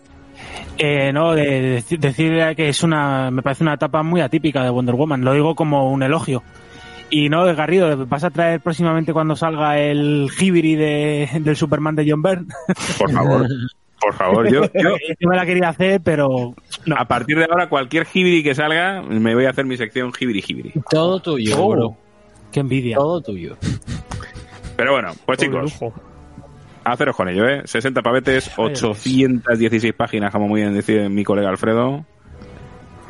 Eh, no, de, de deci- decir que es una, me parece una etapa muy atípica de Wonder Woman. Lo digo como un elogio. Y no, Garrido, ¿vas a traer próximamente cuando salga el Hibiri de, del Superman de John Byrne? Por favor, por favor, yo, yo Yo me la quería hacer, pero no. a partir de ahora cualquier hibiri que salga me voy a hacer mi sección hibiri hibiri. Todo tuyo, Oh, bro. Qué envidia. Todo tuyo. Pero bueno, pues Todo chicos, lujo. Haceros con ello, ¿eh? 60 pavetes, 816 páginas, como muy bien decía mi colega Alfredo.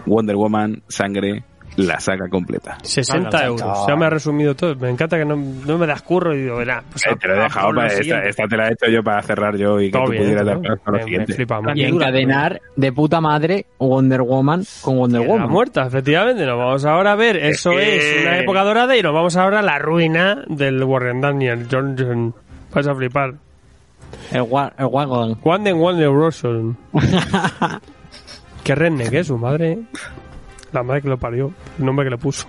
Wonder Woman, sangre, la saga completa. 60 Salga, euros. Ya me ha resumido todo. Me encanta que no, no me das curro y digo, verá, pues Eh, te lo he a- a dejado, para, esta, te la he hecho yo para cerrar yo y que Todo tú bien, pudieras ¿no? dar paso a lo siguiente. flipa. Y encadenar de puta madre Wonder Woman con Wonder Era Woman. muerta, efectivamente. Nos vamos ahora a ver. Eso que- es una época dorada y nos vamos ahora a la ruina del Warren Daniel Johnson. Vas a flipar. El, wa- el Wagon. Wonder Wonder Wilson. Qué redneck es su madre. La madre que lo parió. El nombre que le puso.